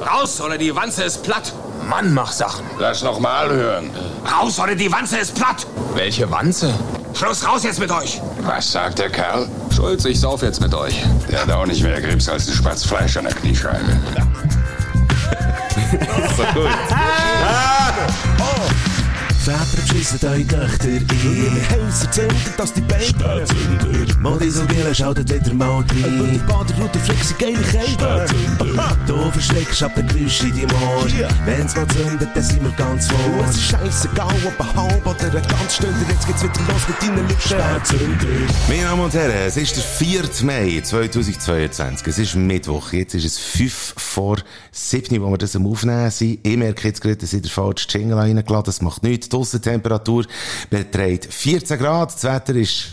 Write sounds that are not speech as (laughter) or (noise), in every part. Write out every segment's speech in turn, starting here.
Raus oder die Wanze ist platt. Mann, mach Sachen. Lass noch mal hören. Raus oder die Wanze ist platt. Welche Wanze? Schluss raus jetzt mit euch. Was sagt der Kerl? Schulz, ich sauf jetzt mit euch. Der hat auch nicht mehr Grips als ein Spatz Fleisch an der Kniescheibe. (laughs) so gut. (laughs) Väter beschissen eure Töchter ein. Häuser zünden, dass die Beine Spätzünder. Modisogele schaltet wieder mal rein. Und die Baderroute flexen geile Kälte. Du verschreckst ab der Geräusche in deinem Ohr. Wenn's mal zündet, dann sind wir ganz vor. Es ist scheissegal, ob ein halb oder ein ganz Stunde. Jetzt geht's wieder los mit deinen Lippen. Spätzünder. Meine Damen und Herren, es ist der 4. Mai 2022. Es ist Mittwoch. Jetzt ist es 5 vor 7, wo wir das am Aufnehmen sind. Ich merke jetzt gerade, dass ich den falschen Jingle reingeladen Das macht nichts. Aussentemperatur beträgt 14 Grad. Das Wetter ist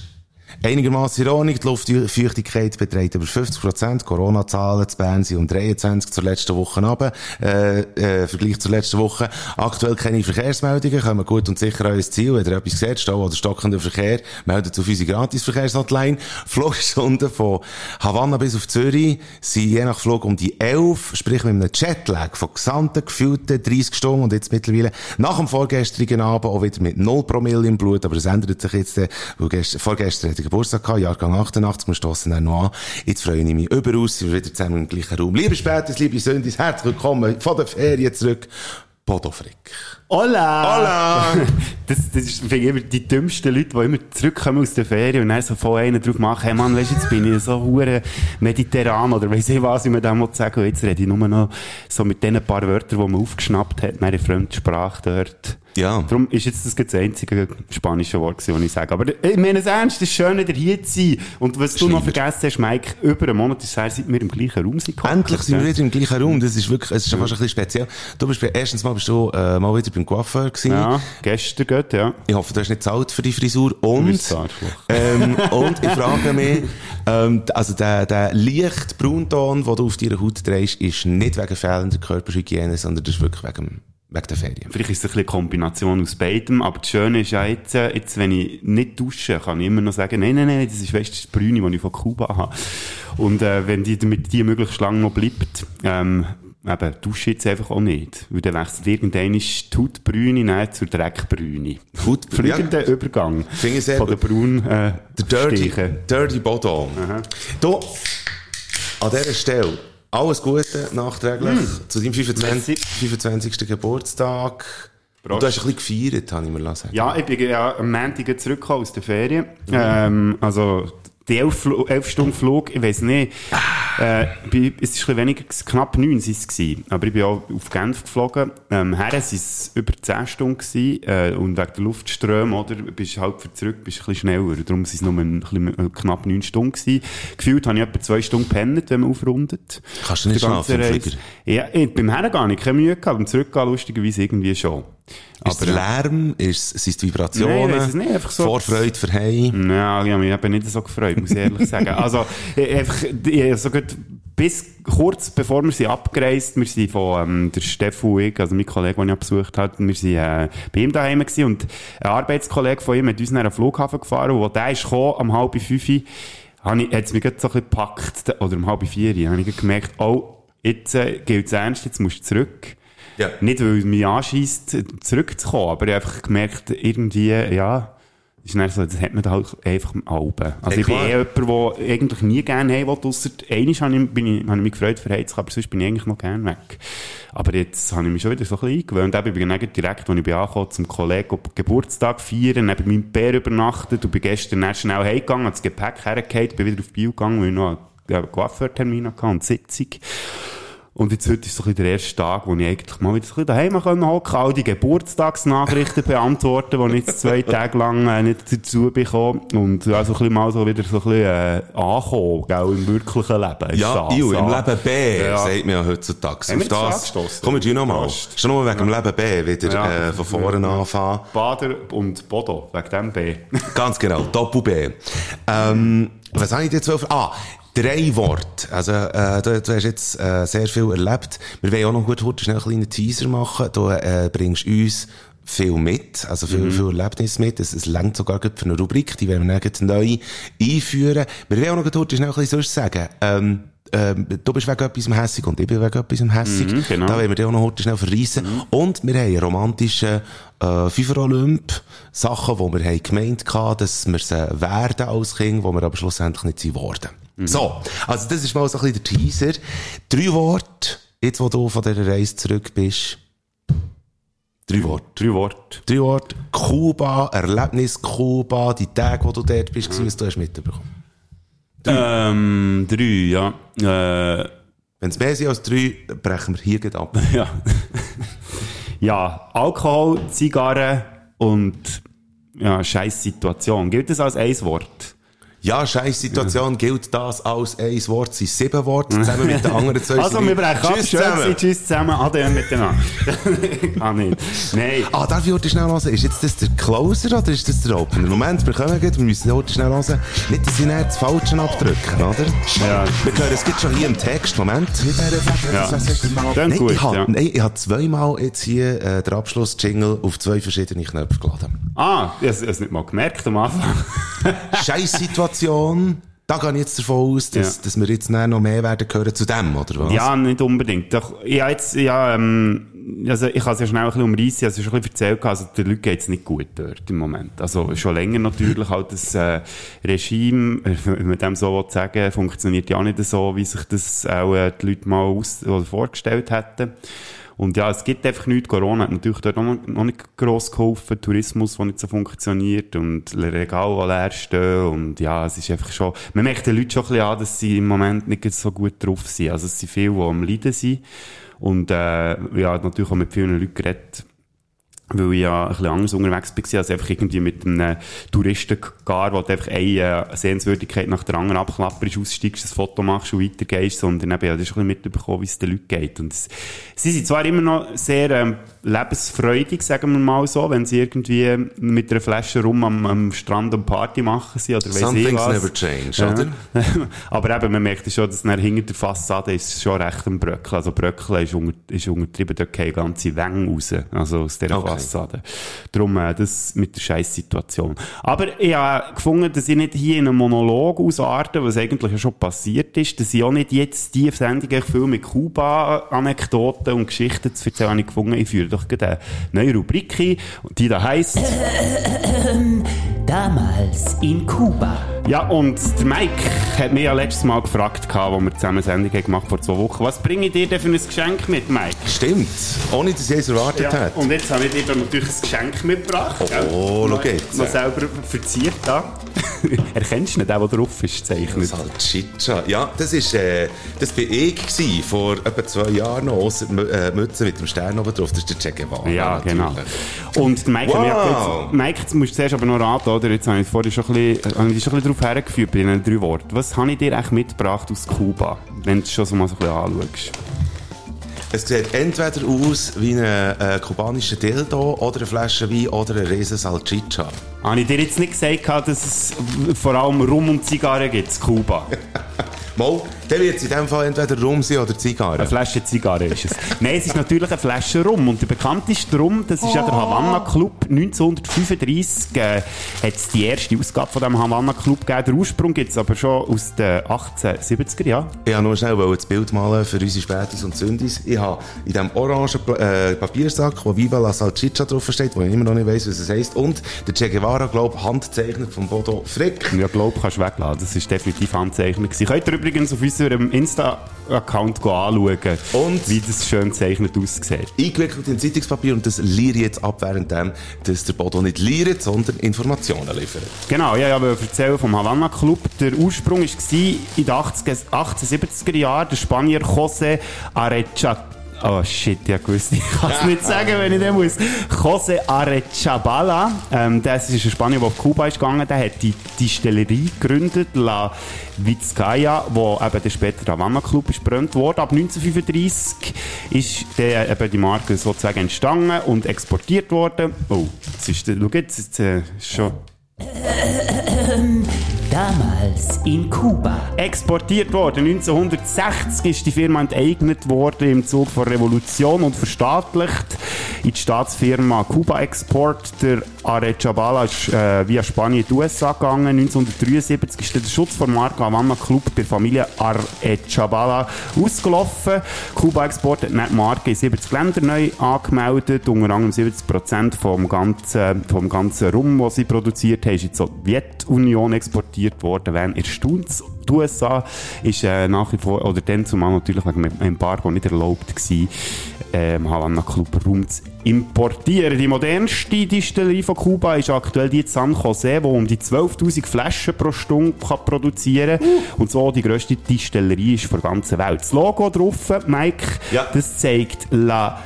Einigermaßen in. Die Luftfeuchtigkeit beträgt über 50 Prozent. Corona-Zahlen zu Bern sind um 23 zur letzten Woche runter, äh, äh, Vergleich zur letzten Woche. Aktuell keine Verkehrsmeldungen, kommen gut und sicher an unser Ziel. Wenn ihr etwas seht, Stau oder stockender Verkehr, meldet auf unsere Gratis-Verkehrshotline. Flugstunden von Havanna bis auf Zürich sind je nach Flug um die 11, sprich mit einem Jetlag von gesamten gefühlten 30 Stunden und jetzt mittlerweile nach dem vorgestrigen Abend auch wieder mit 0 Promille im Blut, aber es ändert sich jetzt, äh, weil gest vorgestern hatte Geburtstag gehabt, Jahrgang 88, wir stossen dann noch an. Jetzt freue ich mich überaus, sind wir wieder zusammen im gleichen Raum. Liebe Spätis, liebe Sündis, herzlich willkommen von der Ferien zurück. Bodo Frick. Hola! Hola! (laughs) Das, das ist, finde ich, immer die dümmsten Leute, die immer zurückkommen aus der Ferien und dann so voll einen drauf machen, hey Mann, weißt jetzt bin ich so hure mediterran oder weiss ich was, ich mir da muss sagen, jetzt rede ich nur noch so mit den paar Wörtern, die man aufgeschnappt hat, meine Fremdsprache dort. Ja. Darum ist jetzt das das einzige spanische Wort, das ich sage. Aber ich meine es ernst, es ist schön, wieder hier zu sein. Und was du noch vergessen hast, Mike, über einen Monat ist es her, seit wir im gleichen Raum sind. Endlich sind wir wieder im gleichen Raum. Das ist wirklich, es ist fast ein bisschen speziell. Du bist, erstens mal bist du, äh, mal wieder beim Coiffeur gewesen. Ja, gestern geht, ja. Ich hoffe, du hast nicht zahlt für die Frisur. Und, ähm, (laughs) und ich frage mich, ähm, also der, der leicht Braunton, den du auf deiner Haut drehst, ist nicht wegen fehlender Körperhygiene, sondern das ist wirklich wegen Wegen der Ferien. Vielleicht ist es ein bisschen eine Kombination aus beidem, aber das Schöne ist ja jetzt, äh, jetzt wenn ich nicht dusche, kann ich immer noch sagen, nein, nein, nein, das ist, weißt, das Brüne, das ich von Kuba habe. Und äh, wenn die mit die möglichst lange noch bleibt, ähm, eben, dusche jetzt einfach auch nicht. Weil dann wechselt irgendwann ist die Hautbrüne zur Dreckbrüne. Hautbrüne? Fliegender ja. Übergang. Finde ich sehr Von der Braun, äh, Der Dirty, Dirty Bodo. Du, an dieser Stelle, alles Gute nachträglich mm. zu deinem 25, 25. Geburtstag. Du hast ein bisschen gefeiert, habe ich mir lassen. Ja, ich bin ja am Montag zurückgekommen aus der Ferien. Mhm. Ähm, also, die elf, elf Stunden Flug, ich weiß nicht, äh, es ist ein weniger, knapp neun sind es gewesen. Aber ich bin auch auf Genf geflogen. Ähm, her waren es über zehn Stunden gewesen, äh, und wegen der Luftströme, oder, bist halt für zurück, bist ein bisschen schneller. Darum waren es nur ein bisschen, äh, knapp neun Stunden gewesen. Gefühlt habe ich etwa zwei Stunden gepennt, wenn man aufrundet. Kannst du nicht schlafen Flieger? Ja, ich, beim Herren gar nicht, keine Mühe gehabt, beim Zurückgehen lustigerweise irgendwie schon. Ist aber, Lärm? Ist, sind es Vibrationen? Nein, es nicht. Einfach so. Vorfreude für Heim? Ja, ich habe mich eben nicht so gefreut, muss ich ehrlich sagen. Also, einfach, so gut, bis kurz bevor wir sind abgereist, wir sind von, ähm, der Stefan und ich, also mein Kollege, den ich besucht habe, wir sind, äh, bei ihm daheim gewesen und ein Arbeitskollege von ihm hat uns nach einem Flughafen gefahren und wo der ist gekommen, um halb fünf, hat es mich gerade so ein bisschen gepackt, oder um halb vier, habe ich gemerkt, oh, jetzt äh, gilt es ernst, jetzt musst du zurück. Ja. Nicht, weil es mich anschießt, zurückzukommen, aber ich habe einfach gemerkt, irgendwie, ja, ist dann so, das hat man halt einfach im Alben. Also ja, ich bin eh jemand, der eigentlich nie gerne haben will, ausser einmal habe ich, bin ich, habe ich mich gefreut für Heiz, aber sonst bin ich eigentlich noch gerne weg. Aber jetzt habe ich mich schon wieder so ein bisschen eingewöhnt. Und ich bin dann direkt, als ich bin angekommen, zum Kollegen Geburtstag feiern, neben meinem Bär übernachtet und bin gestern dann schnell heimgegangen, habe das Gepäck hergegeben, bin wieder auf Bio gegangen, weil ich noch einen Coiffeur-Termin hatte und Sitzung. Und jetzt heute ist so ein der erste Tag, wo ich eigentlich mal wieder so ein bisschen daheim hocken konnte, all die Geburtstagsnachrichten (laughs) beantworten, die ich jetzt zwei Tage lang äh, nicht dazu bekomme. Und also ein bisschen mal so wieder so ein bisschen äh, ankommen, gell, im wirklichen Leben. Ja, Iu, im Leben B, ja. sagt man ja heutzutage. Haben Auf das, komm, du nochmal. Schon nur wegen ja. dem Leben B wieder ja. äh, von vorne anfangen. Bader und Bodo, wegen dem B. Ganz genau, Doppel B. Ähm, was habe ich dir jetzt Ah, Drei Worte. Also, äh, du, du hast jetzt äh, sehr viel erlebt. Wir wollen auch noch gut heute schnell einen kleinen Teaser machen. Du äh, bringst uns viel mit, also viel, mhm. viel Erlebnis mit. Es, es längt sogar für eine Rubrik, die werden wir dann neu einführen. Wir wollen auch noch heute schnell ein bisschen sonst sagen. Ähm, ähm, du bist wegen etwas hässig und ich bin wegen etwas hässig. Mhm, genau. Da wollen wir dir auch noch heute schnell verreissen. Und wir haben einen romantischen äh, FIFA-Olymp, Sachen, die wir haben gemeint hatten, dass wir sie werden als Kind, die wir aber schlussendlich nicht sind worden. So, also das ist mal so ein bisschen der Teaser. Drei Worte, jetzt wo du von dieser Reise zurück bist. Drei Worte. Drei Worte. Drei Worte. Kuba, Erlebnis Kuba, die Tage, wo du dort bist, mhm. was du hast mitbekommen. Ähm, drei, ja. Äh, Wenn es mehr sind als drei, dann brechen wir hier gleich ab. (laughs) ja. ja, Alkohol, Zigarren und ja, scheiß Situation. Gilt das als ein Wort? Ja, scheiß Situation gilt das als ein Wort, sind sieben Worte, zusammen mit den anderen zwei. Also, wir brechen ab. Tschüss zusammen. Tschüss zusammen. Ade miteinander. (laughs) ah, nicht. Nein. Ah, darf ich heute schnell hören? Ist jetzt das der Closer oder ist das der Opener? Moment, wir kommen gleich, wir müssen heute schnell hören. Nicht, dass ich nicht das Falsche abdrücken, oder? Ja. Wir hören, es gibt schon hier im Text, Moment. Ja. Dann gut, ich habe ja. nein, ich habe zweimal jetzt hier äh, den Abschluss-Jingle auf zwei verschiedene Knöpfe geladen. Ah, ich habe es nicht mal gemerkt am Anfang. Scheiß (laughs) Situation. Da gehe ich jetzt davon aus, dass, Ja. dass wir jetzt noch mehr werden hören zu dem, oder was? Ja, nicht unbedingt. Doch, ja, jetzt, ja, ähm, also ich habe es ja schnell ein bisschen umreissen, also schon ein bisschen erzählt, also den Leuten geht's nicht gut dort im Moment. Also schon länger natürlich halt das äh, Regime, äh, wenn man dem so sagen funktioniert ja nicht so, wie sich das auch äh, die Leute mal aus oder vorgestellt hätten. Und ja, es gibt einfach nichts. Corona hat natürlich dort noch, nicht gross geholfen. Tourismus, der nicht so funktioniert und Regale, die leer stehen. Und ja, es ist einfach schon, man merkt den Leuten schon ein bisschen an, dass sie im Moment nicht so gut drauf sind. Also es sind viele, die am Leiden sind. Und äh, ja, natürlich auch mit vielen Leuten geredet weil ich ja ein bisschen anders unterwegs war, als einfach irgendwie mit einem Touristengar, wo du einfach eine äh, Sehenswürdigkeit nach der anderen abklapperst, aussteigst, ein Foto machst und weitergehst, sondern eben, ja, das ist ein bisschen mitbekommen, wie es den Leuten geht. Und es, sie sind zwar immer noch sehr ähm, lebensfreudig, sagen wir mal so, wenn sie irgendwie mit einer Flasche rum am, am Strand und Party machen sie, oder weiss Some ich was. never change, Ja. oder? (laughs) Aber eben, man merkt schon, dass dann hinter der Fassade ist schon recht ein Bröckel. Also Bröckel ist, unter, ist untertrieben, dort gehen ganze Wänge raus, also aus dieser Okay. Fassade. Darum äh, das mit der scheiß Situation. Aber ich habe gefunden, dass ich nicht hier in einen Monolog ausarte, was eigentlich ja schon passiert ist, dass ich auch nicht jetzt die Sendung viel mit Kuba-Anekdoten und Geschichten zu erzählen habe ich gefunden. Ich führe doch gerade eine neue Rubrik die da heisst... Damals in Kuba. Ja, und der Mike hat mich ja letztes Mal gefragt, wo wir zusammen eine Sendung haben gemacht vor zwei Wochen. Was bringe ich dir denn für ein Geschenk mit, Mike? Stimmt. Ohne, dass ich es erwartet Ja, hätte. und jetzt habe ich dir dann natürlich ein Geschenk mitgebracht. Oh, schau jetzt. Noch selber verziert da. (laughs) Erkennst du nicht, der, der drauf ist, zeichnet? Salchicha. Ja, das ist, äh, das bin ich gewesen, vor etwa zwei Jahren noch, ausser äh, Mütze mit dem Stern oben drauf. Das ist der Che Guevara. Ja, genau. Und der Mike, Wow. jetzt, Mike, jetzt musst du zuerst aber noch raten, oder? Jetzt habe ich vorhin schon ein bisschen, habe ich dich schon ein bisschen darauf hergeführt bei diesen drei Worten. Was habe ich dir echt mitgebracht aus Kuba? Wenn du es schon so mal so ein bisschen anschaust. Es sieht entweder aus wie ein äh, kubanischer Dildo oder eine Flasche Wein oder eine riesen Salchicha. Habe ich dir jetzt nicht gesagt, dass es vor allem Rum und Zigarren gibt in Kuba? (laughs) Mal, dann wird es in dem Fall entweder Rum sein oder Eine Zigarre. Flasche Zigarre ist es. Nein, es ist natürlich eine Flasche Rum. Und der bekannteste Rum, das ist ja der Havanna Club. 1935 äh, hat es die erste Ausgabe von dem Havanna Club gegeben. Der Ursprung gibt es aber schon aus den 1870er Jahren. Ich wollte nur schnell das Bild malen für unsere Spätis und Sündis. Ich habe in diesem orangen äh, Papiersack, wo Viva la Salchicha drauf steht, wo ich immer noch nicht weiss, was es heisst, und der Che Guevara, glaube ich, handzeichnet von Bodo Frick. Ja, glaube kannst du weglassen. Das ist definitiv Handzeichnet. Könnt ihr übrigens auf unserem Insta-Account anschauen, Und? wie das schön gezeichnet aussieht. Eingewickelt in Zeitungspapier und das liere jetzt ab, während dem, dass der Bodo nicht liert, sondern Informationen liefert. Genau, ja, ja, erzählen vom Havanna Club. Der Ursprung war in den 80er 1870er Jahren der Spanier José Arecha Oh shit, ja gewusst. Ich kann es nicht sagen, wenn ich den muss. José Arechabala, ähm, das ist ein Spanier, der auf Kuba ist gegangen, der hat die Distillerie gegründet, La Vizcaya, wo eben der später Havanna Club ist brennt worden. Ab 1935 ist der, eben die Marke sozusagen entstanden und exportiert worden. Oh, jetzt ist der, schau jetzt, jetzt äh, schon Damals in Kuba. exportiert worden. 1960 ist die Firma enteignet worden im Zug von Revolution und verstaatlicht. in die Staatsfirma Cuba Export. Der Arechabala ist äh, via Spanien in die USA gegangen. 1973 ist der Schutz von Marke Havana Club der Familie Arechabala ausgelaufen. Cuba Export hat die Marke in 70 Ländern neu angemeldet. Unter anderem 70% vom ganzen, vom ganzen Rum, was sie produziert haben, ist in die Sowjetunion exportiert worden. Wen erstaunt die USA ist äh, nach wie vor, oder dann zumal natürlich wegen dem Embargo nicht erlaubt gewesen, ähm, Havana Club Rum zu importieren. Die modernste Distillerie von Kuba ist aktuell die San Jose, die um die 12'000 Flaschen pro Stunde kann produzieren kann. Und so die grösste Distillerie ist von der ganzen Welt. Das Logo drauf, Mike, Ja. das zeigt La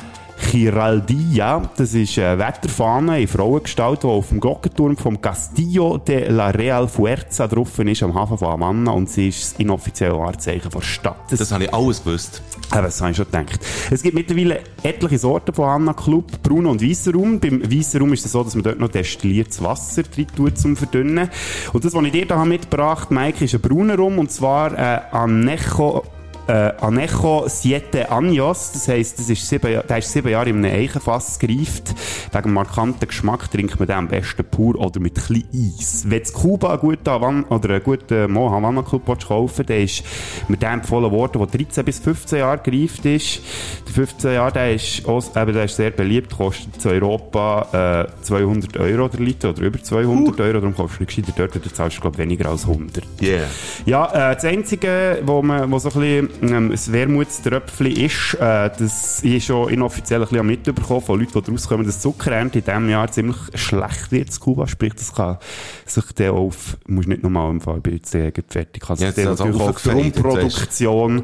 Giraldia, das ist eine Wetterfahne in Frauengestalt, die auf dem Glockenturm vom Castillo de la Real Fuerza drauf ist, am Hafen von Havanna, und sie ist das inoffizielle Wahrzeichen der Stadt. Das, Das habe ich alles gewusst. Eben, das habe ich schon gedacht. Es gibt mittlerweile etliche Sorten von Hanna Club, braun und weißer Rum. Beim weißen Rum ist es so, dass man dort noch destilliertes Wasser drin tut, zum Verdünnen. Und das, was ich dir da mitgebracht habe, Mike, ist ein brauner Rum, und zwar äh, Anejo äh, Anejo Siete Años, das heisst, das ist sieben, der ist sieben Jahre in einem Eichenfass gereift. Wegen dem markanten Geschmack trinkt man den am besten pur oder mit ein bisschen Eis. Wenn du Kuba einen guten Havan oder einen guten Mo Havana Club kaufen dann ist mir der empfohlen worden, der 13 bis 15 Jahre gereift ist. Der 15 Jahre, der ist, auch, eben, der ist sehr beliebt, kostet in Europa äh, 200 Euro der Liter oder über 200 Euro, darum kaufst du nicht gescheiter dort, da zahlst du, glaube weniger als 100. Yeah. Ja, äh, das Einzige, wo, man, wo so ein bisschen ähm, ein Wermutströpfchen ist, äh, das ich schon inoffiziell ein bisschen mitbekommen von Leuten, die daraus kommen, dass die Zuckerernte in diesem Jahr ziemlich schlecht wird in Kuba. Sprich, das kann sich dann auf, musst nicht nochmal im Fall, bin jetzt fertig, kann sich Jetzt dann also natürlich auch auf die aufgefädelt, Rumproduktion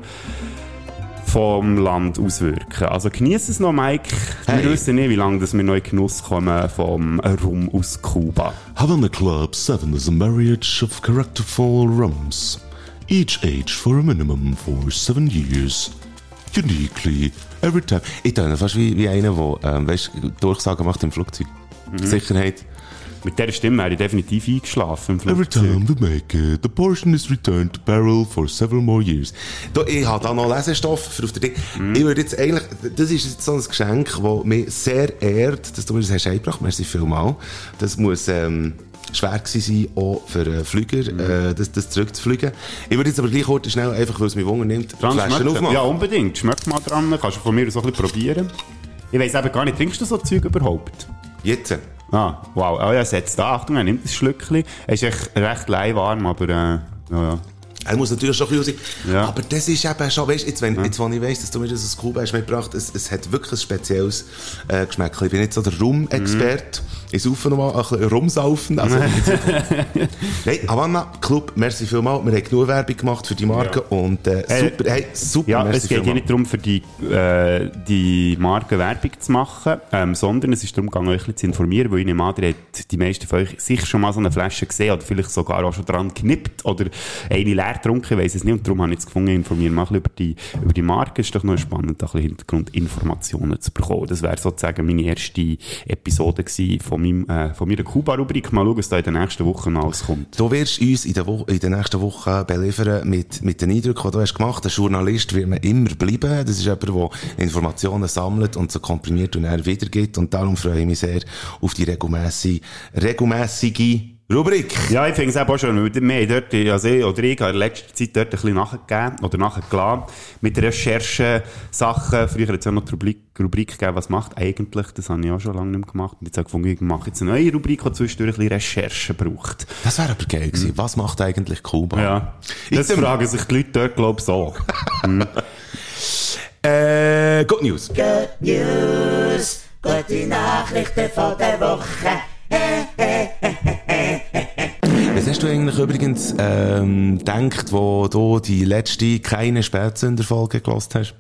vom Land auswirken. Also genieße es noch, Mike. Hey. Wir wissen nicht, wie lange dass wir noch in Genuss kommen vom Rum aus Kuba. Havana Club 7 is a marriage of characterful rums, each aged for a minimum for seven years. Uniquely Every time. Ich töne fast wie, wie einer, der, ähm, weißt, Durchsagen macht im Flugzeug. Sicherheit. Mit dieser Stimme wäre ich definitiv eingeschlafen im Every Flugzeug. time they make it, the portion is returned to barrel for several more years. Da, ich habe da noch Lesestoff für auf der Ding. Ich würde jetzt eigentlich, das ist jetzt so ein Geschenk, das mich sehr ehrt, dass du mir das hast eingebracht. Merci vielmal. Das muss, ähm, schwer gewesen auch für einen Flüger, äh, das, das zurückzufliegen. Ich würde jetzt aber gleich kurz schnell, einfach weil es mich Wunder nimmt, Flaschen aufmachen. Ja, unbedingt. Schmeckt mal dran. Kannst du von mir so ein bisschen probieren. Ich weiss eben gar nicht, trinkst du so Zeug überhaupt? Jetzt. Ah, wow. Ah ja, setzt da. Achtung, er nimmt das Schlückchen. Er ist echt recht lauwarm, aber äh, ja, ja. Er muss natürlich schon ein bisschen sein. Ja. Aber das ist eben schon, weißt, jetzt, wenn, jetzt, wo ich weiss, dass du mir das aus Kuba hast mitgebracht, es, es hat wirklich ein spezielles äh, Geschmack. Ich bin nicht so der Rum-Experte. Ich saufe noch mal ein bisschen rumsaufen. Also, (laughs) Nein, Havanna Club, merci vielmal. Wir haben genug Werbung gemacht für die Marke und äh, Äh, super, hey, super, Ja, merci es geht hier nicht darum, für die, äh, die Marke Werbung zu machen, ähm, sondern es ist darum gegangen, euch ein bisschen zu informieren, weil ich nehme an, ihr habt die meisten von euch sicher schon mal so eine Flasche gesehen oder vielleicht sogar auch schon dran genippt oder eine leer getrunken, ich weiss es nicht. Und darum habe ich jetzt gefunden, informieren mal ein bisschen über die, über die Marke. Es ist doch noch spannend, ein bisschen Hintergrundinformationen zu bekommen. Das wäre sozusagen meine erste Episode gewesen von, meinem, äh, von meiner Kuba-Rubrik. Mal schauen, was da in den nächsten Wochen alles kommt. Du wirst uns in den, Wo in den nächsten Wochen beliefern mit, mit den Eindrücken, die du hast gemacht hast. Ein Journalist wird man immer bleiben. Das ist jemand, der Informationen sammelt und so komprimiert und er wiedergibt. Und darum freue ich mich sehr auf die regelmässige Rubrik. Ja, ich finde es auch schon, weil wir haben dort, also ich oder ich habe in letzter Zeit dort ein bisschen nachgegeben oder nachgelassen mit Recherchen-Sachen. Früher hat es ja noch die Rubrik, Rubrik gegeben, was macht eigentlich, das habe ich auch schon lange nicht mehr gemacht. Und jetzt habe ich gefunden, ich mache jetzt eine neue Rubrik, die zwischendurch ein bisschen Recherchen braucht. Das wäre aber geil gewesen. Was macht eigentlich Kuba? Ja, das Item. fragen sich die Leute dort, glaube ich, so. (laughs) Äh, Good News. News, gute Nachrichten von der Woche. Was hast du eigentlich übrigens ähm, gedacht, wo du die letzte keine Spätsünderfolge gelost hast?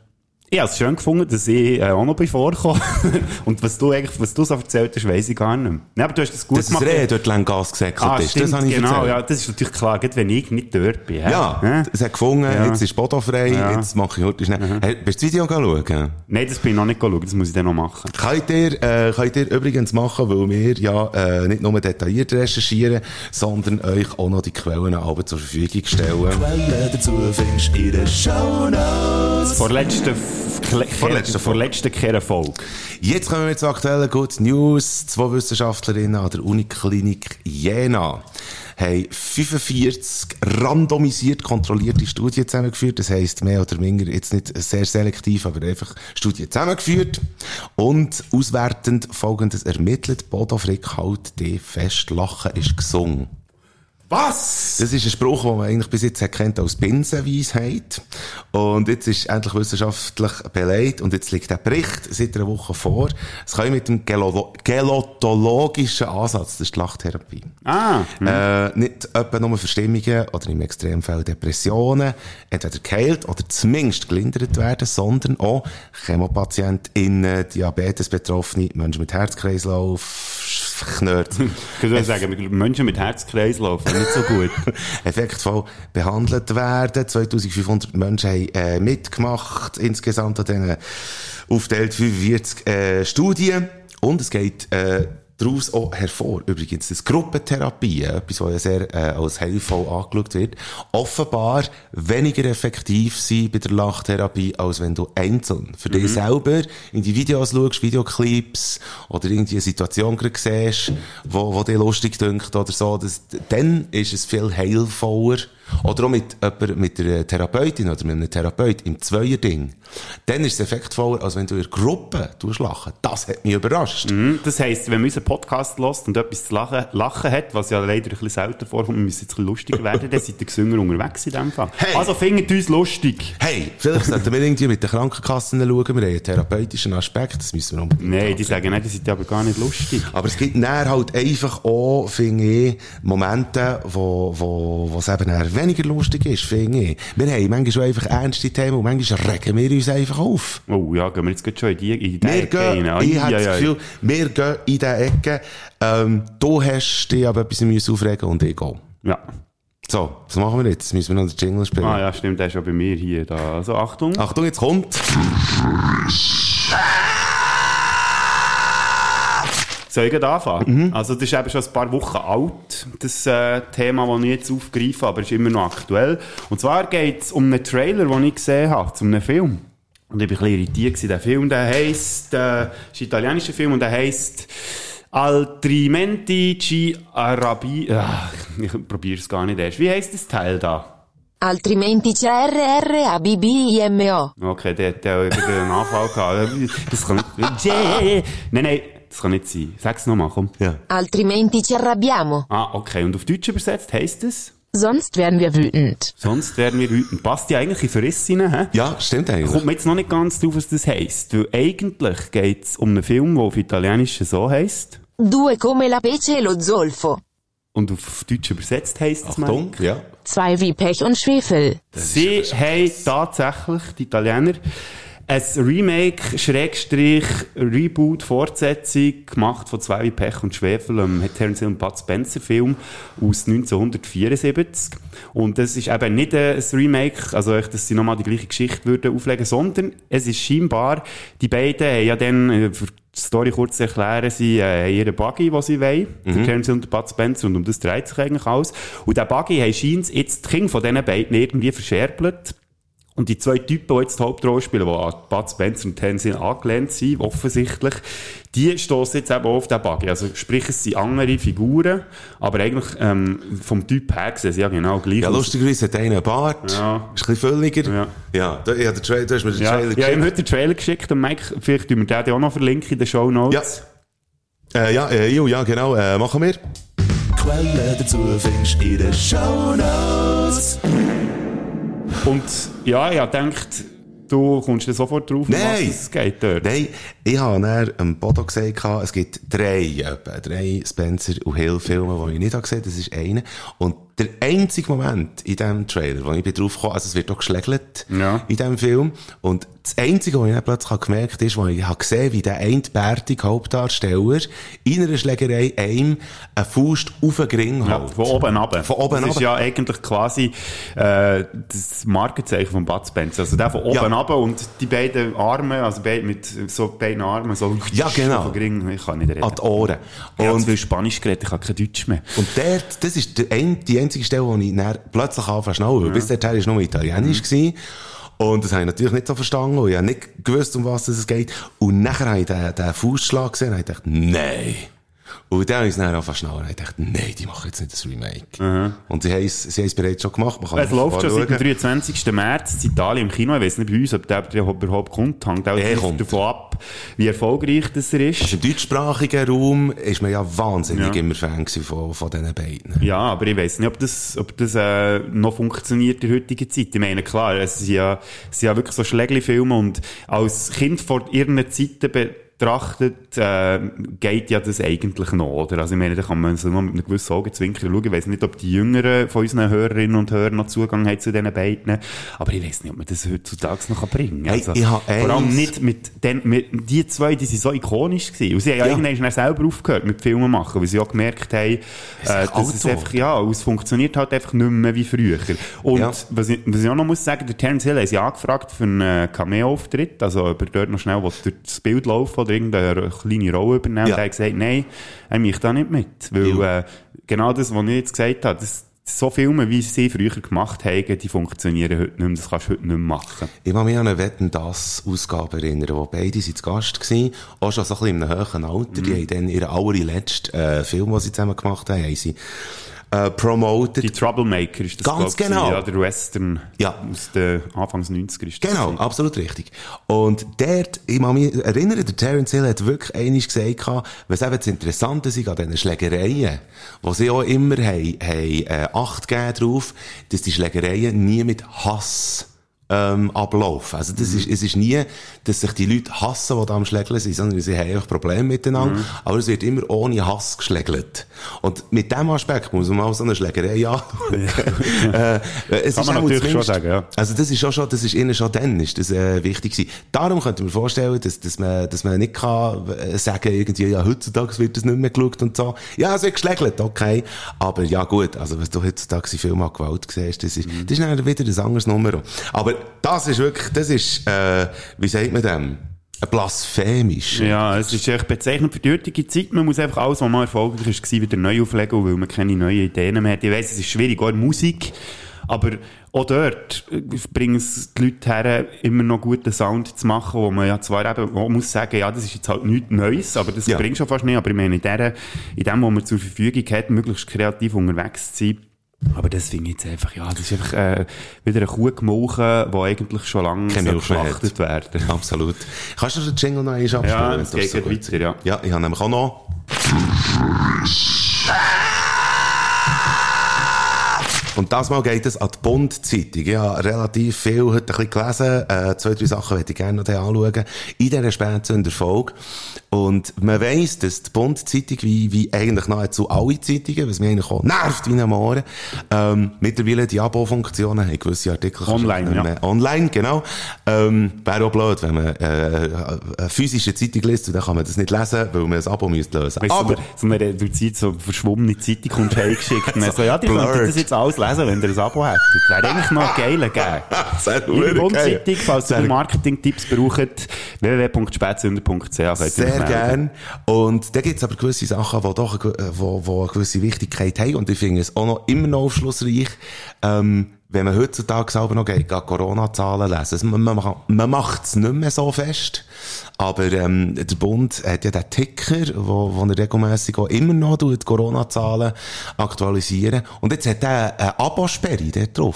Ich habe es schön gefunden, dass ich äh, auch noch bin vorgekommen. (laughs) Und was du eigentlich, was du so erzählt hast, weiss ich gar nicht mehr. Nee, aber du hast das gut Dass das gemacht. Reh dort lang Gas gesäckelt Ah, ist. stimmt, das habe ich genau, erzählt. ja, das ist natürlich klar, gerade wenn ich nicht dort bin. Ja, Hä? es hat gefunden, Ja. jetzt ist Bodo frei, Ja. jetzt mache ich heute schnell. Hey, willst du das Video schauen? Nein, das bin ich noch nicht schauen, das muss ich dann noch machen. Könnt ihr, äh, könnt ihr übrigens machen, weil wir ja äh, nicht nur detailliert recherchieren, sondern euch auch noch die Quellen alle zur Verfügung stellen. Quelle dazu findest du in den der letzten Vorletzte, vorletzte Kehre Folge. Jetzt kommen wir zur aktuellen Good News. Zwei Wissenschaftlerinnen an der Uniklinik Jena haben 45 randomisiert kontrollierte Studien zusammengeführt. Das heisst, mehr oder weniger jetzt nicht sehr selektiv, aber einfach Studien zusammengeführt. Und auswertend folgendes ermittelt. Bodo Frick halt die fest, Lachen ist gesungen. Was? Das ist ein Spruch, den man eigentlich bis jetzt hat kennt als Binsenweisheit. Und jetzt ist endlich wissenschaftlich belegt und jetzt liegt der Bericht seit einer Woche vor. Es kann mit dem Gelo gelotologischen Ansatz, das ist die Lachtherapie. Ah. Äh, nicht etwa nur Verstimmungen oder im Extremfall Depressionen entweder geheilt oder zumindest gelindert werden, sondern auch Chemopatientinnen, Diabetes-Betroffene, Menschen mit Herzkreislauf, Knört. (laughs) Ich würde sagen, Menschen mit Herzkreislauf sind nicht so gut. (laughs) effektvoll behandelt werden. 2500 Menschen haben äh, mitgemacht, insgesamt an diesen aufteilt 45 äh, Studien. Und es geht äh, daraus auch hervor, übrigens, dass Gruppentherapie, etwas, was ja sehr äh, als heilvoll angeschaut wird, offenbar weniger effektiv sind bei der Lachtherapie, als wenn du einzeln für dich selber in die Videos schaust, Videoclips oder irgendwie eine Situation gerade siehst, wo, wo dir lustig dünkt oder so, das, dann ist es viel heilvoller oder auch mit, jemand, mit einer Therapeutin oder mit einem Therapeut im Zweierding. Dann ist es effektvoller, als wenn du in einer Gruppe lachen. Das hat mich überrascht. Mhm. Das heisst, wenn man unseren Podcast lässt und etwas zu lachen, lachen hat, was ja leider ein bisschen selten vorkommt, wir müssen jetzt ein bisschen lustiger werden, dann seid ihr Gesünger unterwegs in dem Fall. Hey. Also findet uns lustig. Hey, vielleicht sollten wir irgendwie mit den Krankenkassen schauen. Wir haben einen therapeutischen Aspekt, das müssen wir unbedingt Nein, die sagen, nein, die sind aber gar nicht lustig. Aber es gibt dann halt einfach auch, finde ich, Momente, wo, wo, wo es eben dann weniger lustig ist, finde ich. Wir haben manchmal schon einfach ernste Themen und manchmal regen wir uns einfach auf. Oh ja, gehen wir jetzt gerade schon in die, in die Wir Ecke gehen, rein. ich habe das. Gefühl, wir gehen in diese Ecke. Ähm, du hast dich aber etwas müssen aufregen und ich auch. Ja. So, was machen wir jetzt? Müssen wir noch den Jingle spielen. Ah ja, stimmt, der ist schon bei mir hier. Da. Also Achtung. Achtung, jetzt kommt. Gleich anfangen? Mhm. Also das ist eben schon ein paar Wochen alt, das äh, Thema, das ich jetzt aufgreife, aber ist immer noch aktuell. Und zwar geht es um einen Trailer, den ich gesehen habe, zu einem Film. Und ich war ein bisschen irritiert. gewesen. Der Film, der heisst, äh, ist ein italienischer Film und der heisst Altrimenti ci Arabi... Ach, ich probiere es gar nicht erst. Wie heisst das Teil da? Altrimenti c'è RRABBIMO. Okay, der hat ja einen Anfall gehabt. Das kann nicht... Nein, nein, das kann nicht sein. Sag's nochmal, komm. Ja. Altrimenti ci arrabbiamo. Ah, okay. Und auf Deutsch übersetzt heisst es? Sonst werden wir wütend. Sonst werden wir wütend. Passt ja eigentlich in Verriss rein, hä? Ja, stimmt eigentlich. Kommt mir jetzt noch nicht ganz drauf, was das heisst. Weil eigentlich geht's um einen Film, der auf Italienisch so heisst. Due come la pece e lo zolfo. Und auf Deutsch übersetzt heisst es Achtung, ja. Zwei wie Pech und Schwefel. Sie haben tatsächlich, die Italiener, ein Remake, Schrägstrich, Reboot, Fortsetzung gemacht von zwei wie Pech und Schwefel, einem Terence Hill und Bud Spencer Film aus 1974. Und das ist eben nicht ein Remake, also echt, dass sie nochmal die gleiche Geschichte würden auflegen, sondern es ist scheinbar, die beiden haben ja dann, äh, für die Story kurz erklären, sie äh, haben ihren Buggy, den sie wollen, für Terence Hill und Bud Spencer, und um das dreht sich eigentlich alles. Und der Buggy haben scheint jetzt die Kinder von diesen beiden irgendwie verscherbelt. Und die zwei Typen, die jetzt die Hauptrolle spielen, die an Bud Spencer und Tenzin angelehnt sind, offensichtlich, die stoßen jetzt eben auch auf den Buggy. Also sprich, es sind andere Figuren, aber eigentlich ähm, vom Typ her sehen sie ja genau gleich Ja, lustigerweise hat einer einen Bart. Ja. Ist ein bisschen fülliger. Ja. Ja, da, ja der Trailer, du hast mir den Ja, Trailer ja, ich habe geschickt. heute den Trailer geschickt und Mike, vielleicht tun wir den auch noch verlinken in den Show Ja. Notes. Äh, ja, äh, jo, ja, genau, äh, machen wir. Quellen dazu findest du in den Shownotes. Und ja, ich habe gedacht, du kommst sofort drauf, Nein. was es geht dort. Nein, ich habe dann am Bodo gesagt, es gibt drei, etwa, drei Spencer und Hill Filme, die ich nicht habe gesehen das ist einer. Und der einzige Moment in diesem Trailer, wo ich bin drauf gekommen, also es wird auch geschlägelt Ja. in diesem Film. Und das Einzige, was ich dann plötzlich gemerkt habe, ist, wo ich habe gesehen wie der einbärtige Hauptdarsteller in einer Schlägerei einem eine Faust auf den Ring Ja, hält. von oben ab. Von oben Das ist ja eigentlich quasi äh, das Markenzeichen von Bud Spencer. Also der von oben Ja. ab und die beiden Arme, also beid, mit so beiden Armen, so Ja, genau. auf den Ring. Ich kann nicht reden. An die Ohren. Ich habe Und- zu viel Spanisch geredet, ich habe kein Deutsch mehr. Und dort, das ist der die einzige Stelle, wo ich dann plötzlich anfange zu schnallen. Weil bis dahin war nur Italienisch. gewesen. Und das habe ich natürlich nicht so verstanden. Und ich habe nicht gewusst, um was es geht. Und nachher habe ich den, den Faustschlag gesehen und ich dachte, nein. Und dann habe ich es dann einfach schnell und ich dachte, nein, die machen jetzt nicht das Remake. Und sie haben es, sie haben es bereits schon gemacht. Man kann Es läuft schon seit dem schauen. 23. März in Italien im Kino. Ich weiß nicht bei uns, ob der überhaupt kommt. Hängt auch kommt. davon ab, wie erfolgreich das er ist. Also im deutschsprachigen Raum ist man ja wahnsinnig Ja. immer Fan von, von diesen beiden. Ja, aber ich weiß nicht, ob das, ob das äh, noch funktioniert in der heutigen Zeit. Ich meine, klar, es sind ja, es sind ja wirklich so Schlägli-Filme und als Kind vor ihren Zeiten betrachtet, äh, geht ja das eigentlich noch, oder? Also ich meine, da kann man so noch mit einem gewissen Augenzwinkern schauen. Ich weiß nicht, ob die Jüngeren von unseren Hörerinnen und Hörern noch Zugang haben zu diesen beiden, aber ich weiß nicht, ob man das heutzutage noch bringen kann. Hey, Also, ich hab vor allem nicht mit den, mit, die zwei, die sind so ikonisch gewesen. Und sie haben ja, Ja. irgendwann selber aufgehört mit Filmen machen, weil sie auch gemerkt haben, äh, echt dass es einfach, ja, es funktioniert halt einfach nicht mehr wie früher. Und Ja. was, ich, was ich auch noch muss sagen, der Terence Hill hat sie angefragt für einen äh, Cameo-Auftritt, also ob er dort noch schnell durch das Bild laufen oder irgendeine kleine Rolle übernehmen. Ja. Und er hat gesagt, nein, er macht da nicht mit. Weil äh, genau das, was ich jetzt gesagt habe, das, so Filme, wie sie früher gemacht haben, die funktionieren heute nicht mehr. Das kannst du heute nicht mehr machen. Ich kann mich an eine Wetten, das Ausgabe erinnern, wo beide sind zu Gast waren, auch schon so ein bisschen in einem hohen Alter. Mhm. Die haben dann ihren allerletzten äh, Film, den sie zusammen gemacht haben, haben sie äh, promoted. Die Troublemaker ist das, Ganz genau. Ja, der Western Ja. aus den Anfangs 90er ist das Genau, gewesen. absolut richtig. Und dort, ich kann mich erinnern, der Terence Hill hat wirklich einmal gesagt, was eben das Interessante ist an diesen Schlägereien, wo sie auch immer haben, haben äh, Acht gegeben drauf, dass die Schlägereien nie mit Hass ähm, ablaufen. Also das ist, es ist nie, dass sich die Leute hassen, die da am Schlägeln sind, sondern sie haben einfach Probleme miteinander, aber es wird immer ohne Hass geschlägelt. Und mit dem Aspekt muss man mal so eine Schlägerei anschauen. (laughs) äh, es Kann ist man auch natürlich schon sagen, ja. also das ist auch schon, das ist ihnen schon dann, ist das, äh, wichtig gewesen. Darum könnte man vorstellen, dass, dass man, dass man nicht kann äh, sagen, irgendwie, ja, heutzutage wird das nicht mehr geschaut und so. Ja, es wird geschlägelt, okay. Aber ja, gut, also, was du heutzutage in Filmen an Gewalt siehst, das ist, das ist dann wieder ein anderes Nummer. Aber das ist wirklich, das ist, äh, wie sagt man dem? Blasphemisch. Ja, es ist echt bezeichnend für die heutige Zeit. Man muss einfach alles, was mal erfolgreich war, wieder neu auflegen, weil man keine neuen Ideen mehr hat. Ich weiss, es ist schwierig, auch in Musik. Aber auch dort äh, bringen es die Leute her, immer noch guten Sound zu machen, wo man ja zwar eben man muss sagen, ja, das ist jetzt halt nichts Neues, aber das Ja. bringt schon fast nicht. Aber ich meine, in, der, in dem, was man zur Verfügung hat, möglichst kreativ unterwegs zu sein, aber das finde ich jetzt einfach, ja, das ist einfach äh, wieder eine Kuh gemolken, die eigentlich schon lange geschlachtet werden. Absolut. Kannst du den Jingle noch einmal abspielen? Ja, es geht so weiter, ja. Ja, ich habe nämlich auch noch. Und das Mal geht es an die Bund-Zeitung. Ich habe relativ viel heute ein bisschen gelesen. Äh, zwei, drei Sachen möchte ich gerne noch anschauen. In dieser Spätzünder Folge. Und man weiss, dass die Bund-Zeitung, wie, wie eigentlich nahezu alle Zeitungen, was mich eigentlich auch nervt wie ein Mohren, ähm, mittlerweile die Abo-Funktionen haben gewisse Artikel. Online, ja. Online, genau. Ähm, wäre auch blöd, wenn man äh, eine physische Zeitung liest, und dann kann man das nicht lesen, weil man ein Abo müsste lösen. Weißt, Aber du, so eine reduziert, so verschwommene Zeitung heimgeschickt. Und dann (laughs) so, ja, die könnten das jetzt alles lesen, wenn ihr ein Abo hättet. Wäre eigentlich noch Gag. Sehr (laughs) Liebe geil. Bundzeitung, falls ihr Marketing-Tipps braucht, www.spätzünder.ch könnt ihr euch Sehr melden. gern. Und da gibt's aber gewisse Sachen, die doch ge- wo, wo eine gewisse Wichtigkeit haben. Und ich finde es auch noch immer noch aufschlussreich, ähm, wenn man heutzutage selber noch geht, geht Corona-Zahlen lesen. Man, man, man macht es nicht mehr so fest. Aber ähm, der Bund hat ja den Ticker, wo, wo er regelmässig auch immer noch tut, Corona-Zahlen aktualisieren. Und jetzt hat er eine Abosperre dort drauf.